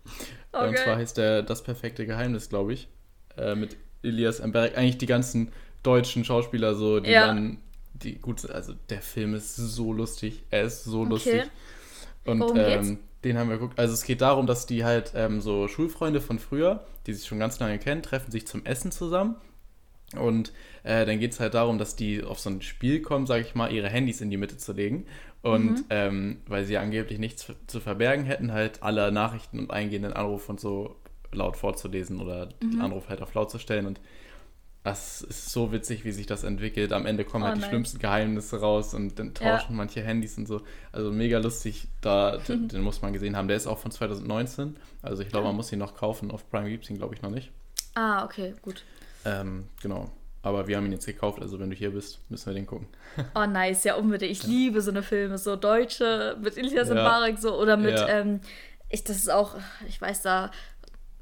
Oh, und zwar heißt der Das perfekte Geheimnis, glaube ich. Äh, mit Elias Mberek. Eigentlich die ganzen deutschen Schauspieler so, die Ja. dann die gut sind. Also der Film ist so lustig. Er ist so Okay. lustig. Und Worum geht's? ähm, Den haben wir geguckt. Also es geht darum, dass die halt ähm, so Schulfreunde von früher, die sich schon ganz lange kennen, treffen sich zum Essen zusammen. Und äh, dann geht es halt darum, dass die auf so ein Spiel kommen, sage ich mal, ihre Handys in die Mitte zu legen. Und Mhm. ähm, weil sie angeblich nichts zu verbergen hätten, halt alle Nachrichten und eingehenden Anrufe und so laut vorzulesen oder Mhm. den Anruf halt auf laut zu stellen. Und das ist so witzig, wie sich das entwickelt. Am Ende kommen Oh halt die nein. schlimmsten Geheimnisse raus und dann Ja. tauschen manche Handys und so. Also mega lustig, da, den, den muss man gesehen haben. Der ist auch von 2019. Also ich glaube, man muss ihn noch kaufen. Auf Prime gibt es ihn, glaube ich, noch nicht. Ah, okay, gut. Ähm, genau. Aber wir haben ihn jetzt gekauft, also wenn du hier bist, müssen wir den gucken. Oh, nice, ja, unbedingt. Ich liebe so eine Filme, so deutsche mit Ilias und Ja. Marek so oder mit, Ja. ähm, ich, das ist auch, ich weiß, da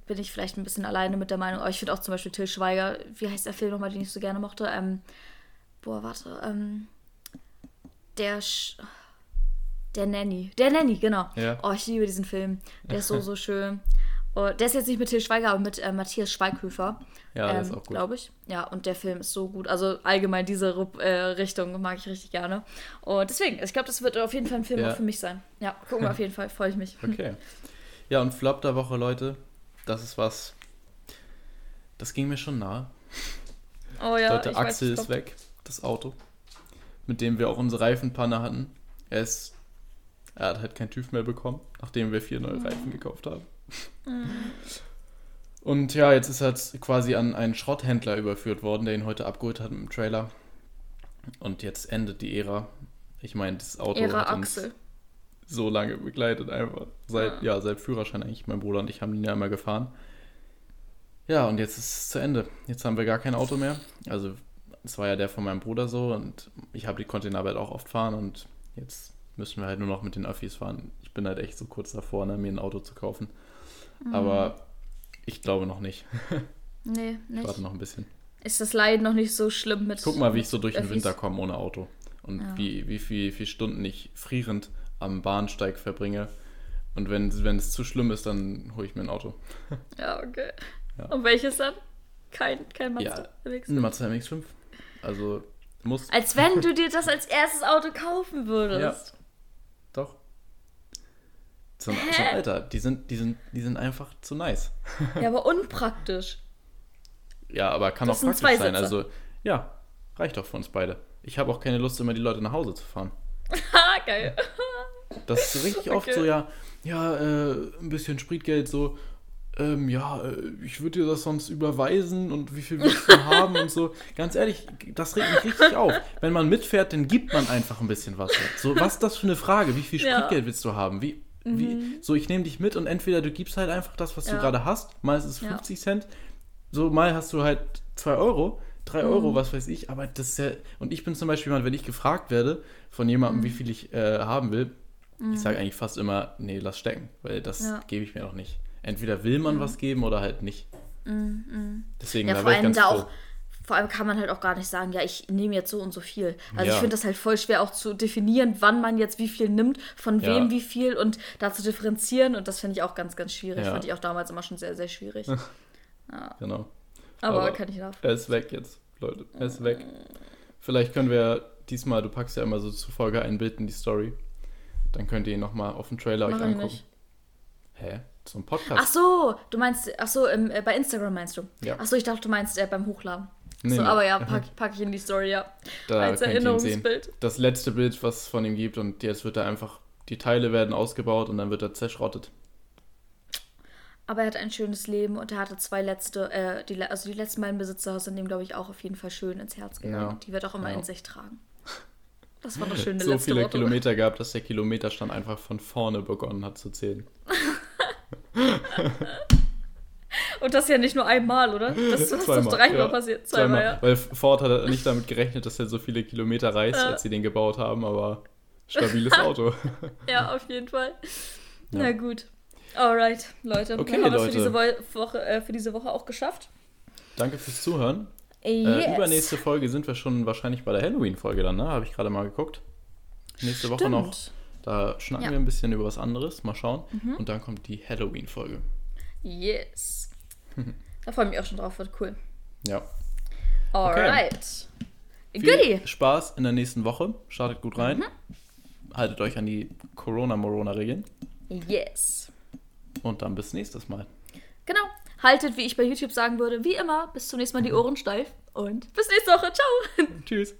bin ich vielleicht ein bisschen alleine mit der Meinung, aber ich finde auch zum Beispiel Till Schweiger, wie heißt der Film nochmal, den ich so gerne mochte? Ähm, boah, warte, ähm, der, Sch der Nanny, der Nanny, genau. Ja. Oh, ich liebe diesen Film, der ist so, so schön. Oh, der ist jetzt nicht mit Till Schweiger, aber mit äh, Matthias Schweighöfer. Ja, ähm, ist auch gut. Glaube ich. Ja, und der Film ist so gut. Also allgemein diese Rup- äh, Richtung mag ich richtig gerne. Und deswegen, ich glaube, das wird auf jeden Fall ein Film Ja. auch für mich sein. Ja, gucken wir auf jeden Fall. Freue ich mich. Okay. Ja, und Flop der Woche, Leute, das ist was, das ging mir schon nahe. Oh ja, Leute, Axel weiß, ist weg, das Auto, mit dem wir auch unsere Reifenpanne hatten. Er ist, er hat halt kein TÜV mehr bekommen, nachdem wir vier neue Reifen gekauft haben. Und ja, jetzt ist er quasi an einen Schrotthändler überführt worden, der ihn heute abgeholt hat mit dem Trailer. Und jetzt endet die Ära. Ich meine, das Auto Ära hat uns Axel. so lange begleitet einfach. Seit, ja. seit Führerschein eigentlich. Mein Bruder und ich haben ihn ja immer gefahren. Ja, und jetzt ist es zu Ende. Jetzt haben wir gar kein Auto mehr. Also, es war ja der von meinem Bruder so und ich habe die konnte ihn aber halt auch oft fahren und jetzt müssen wir halt nur noch mit den Öffis fahren. Ich bin halt echt so kurz davor, ne, mir ein Auto zu kaufen. Aber ich glaube noch nicht. Nee, Ich nicht. warte noch ein bisschen. Ist das Leid noch nicht so schlimm mit. Guck mal, wie ich so durch den Öffis? Winter komme ohne Auto. Und Ja. wie, wie viel, viel Stunden ich frierend am Bahnsteig verbringe. Und wenn, wenn es zu schlimm ist, dann hole ich mir ein Auto. Ja, okay. Ja. Und welches dann? Kein, kein Mazda. Ja, MX. ein Mazda MX-5. Also, muss. Als wenn du dir das als erstes Auto kaufen würdest. Doch. So ein Alter, die sind, die, sind, die sind einfach zu nice. Ja, aber unpraktisch. Ja, aber kann Das auch praktisch sein. Also, ja, reicht doch für uns beide. Ich habe auch keine Lust, immer die Leute nach Hause zu fahren. Ha, geil. Das ist richtig oft Okay. so, ja, ja, äh, ein bisschen Spritgeld, so, ähm, ja, äh, ich würde dir das sonst überweisen und wie viel willst du haben und so. Ganz ehrlich, das regt mich richtig auf. Wenn man mitfährt, dann gibt man einfach ein bisschen was. So, was ist das für eine Frage? Wie viel Ja. Spritgeld willst du haben? Wie, wie, so, ich nehme dich mit und entweder du gibst halt einfach das, was du Ja. gerade hast, mal ist es Ja. 50 Cent, so mal hast du halt 2 Euro. 3 Mhm. Euro, was weiß ich, aber das ist ja. Und ich bin zum Beispiel jemand, wenn ich gefragt werde von jemandem, Mhm. wie viel ich äh, haben will, ich sage eigentlich fast immer, nee, lass stecken, weil das Ja. gebe ich mir noch nicht. Entweder will man was geben oder halt nicht. Deswegen, Ja, da vor wäre ich allem ganz da froh. auch, vor allem kann man halt auch gar nicht sagen, ja, ich nehme jetzt so und so viel. Also Ja. ich finde das halt voll schwer auch zu definieren, wann man jetzt wie viel nimmt, von Ja. wem wie viel und da zu differenzieren und das finde ich auch ganz, ganz schwierig. Ja. Fand ich auch damals immer schon sehr, sehr schwierig. Genau. Aber, Aber- kann ich nach. Er ist weg jetzt, Leute. Er ist weg. Vielleicht können wir diesmal, du packst ja immer so zur Folge ein Bild in die Story. Dann könnt ihr ihn nochmal auf dem Trailer euch Mach ich angucken. nicht. Hä? Zum Podcast? Ach so, du meinst, ach so, im, äh, bei Instagram meinst du? Ja. Ach so, ich dachte, du meinst äh, beim Hochladen. Nee, so, nee. aber ja, pack, pack ich in die Story, ja. Da als. Erinnerungsbild. Das letzte Bild, was es von ihm gibt und jetzt wird er einfach, die Teile werden ausgebaut und dann wird er zerschrottet. Aber er hat ein schönes Leben und er hatte zwei letzte, äh, die, also die letzten beiden Besitzer sind ihm, glaube ich, auch auf jeden Fall schön ins Herz gegangen. Ja. Die wird auch immer Ja. in sich tragen. Das war eine schöne so letzte viele Worte. Kilometer gehabt, dass der Kilometerstand einfach von vorne begonnen hat zu zählen. Und das ja nicht nur einmal, oder? Das, ist doch Zweimal, dreimal ja. passiert. Zweimal, ja. Weil Ford hat nicht damit gerechnet, dass er so viele Kilometer reist, Ja. als sie den gebaut haben, aber stabiles Auto. Ja, auf jeden Fall. Ja. Na gut. Alright, Leute. Okay, haben wir es für diese Wo- Woche, äh, für diese Woche auch geschafft. Danke fürs Zuhören. Yes. Äh, übernächste Folge sind wir schon wahrscheinlich bei der Halloween-Folge dann, ne? Habe ich gerade mal geguckt. Nächste Woche noch. Stimmt. Da schnacken. Mhm. wir ein bisschen über was anderes. Mal schauen. Und dann kommt die Halloween-Folge. Yes. da freue ich mich auch schon drauf, wird cool. Ja. Alright. Viel Goodie. Spaß in der nächsten Woche. Startet gut rein. Mhm. Haltet euch an die Corona-Morona-Regeln. Yes. Und dann bis nächstes Mal. Genau. Haltet, wie ich bei YouTube sagen würde, wie immer, bis zum nächsten Mal die Ohren steif und bis nächste Woche. Ciao. Tschüss.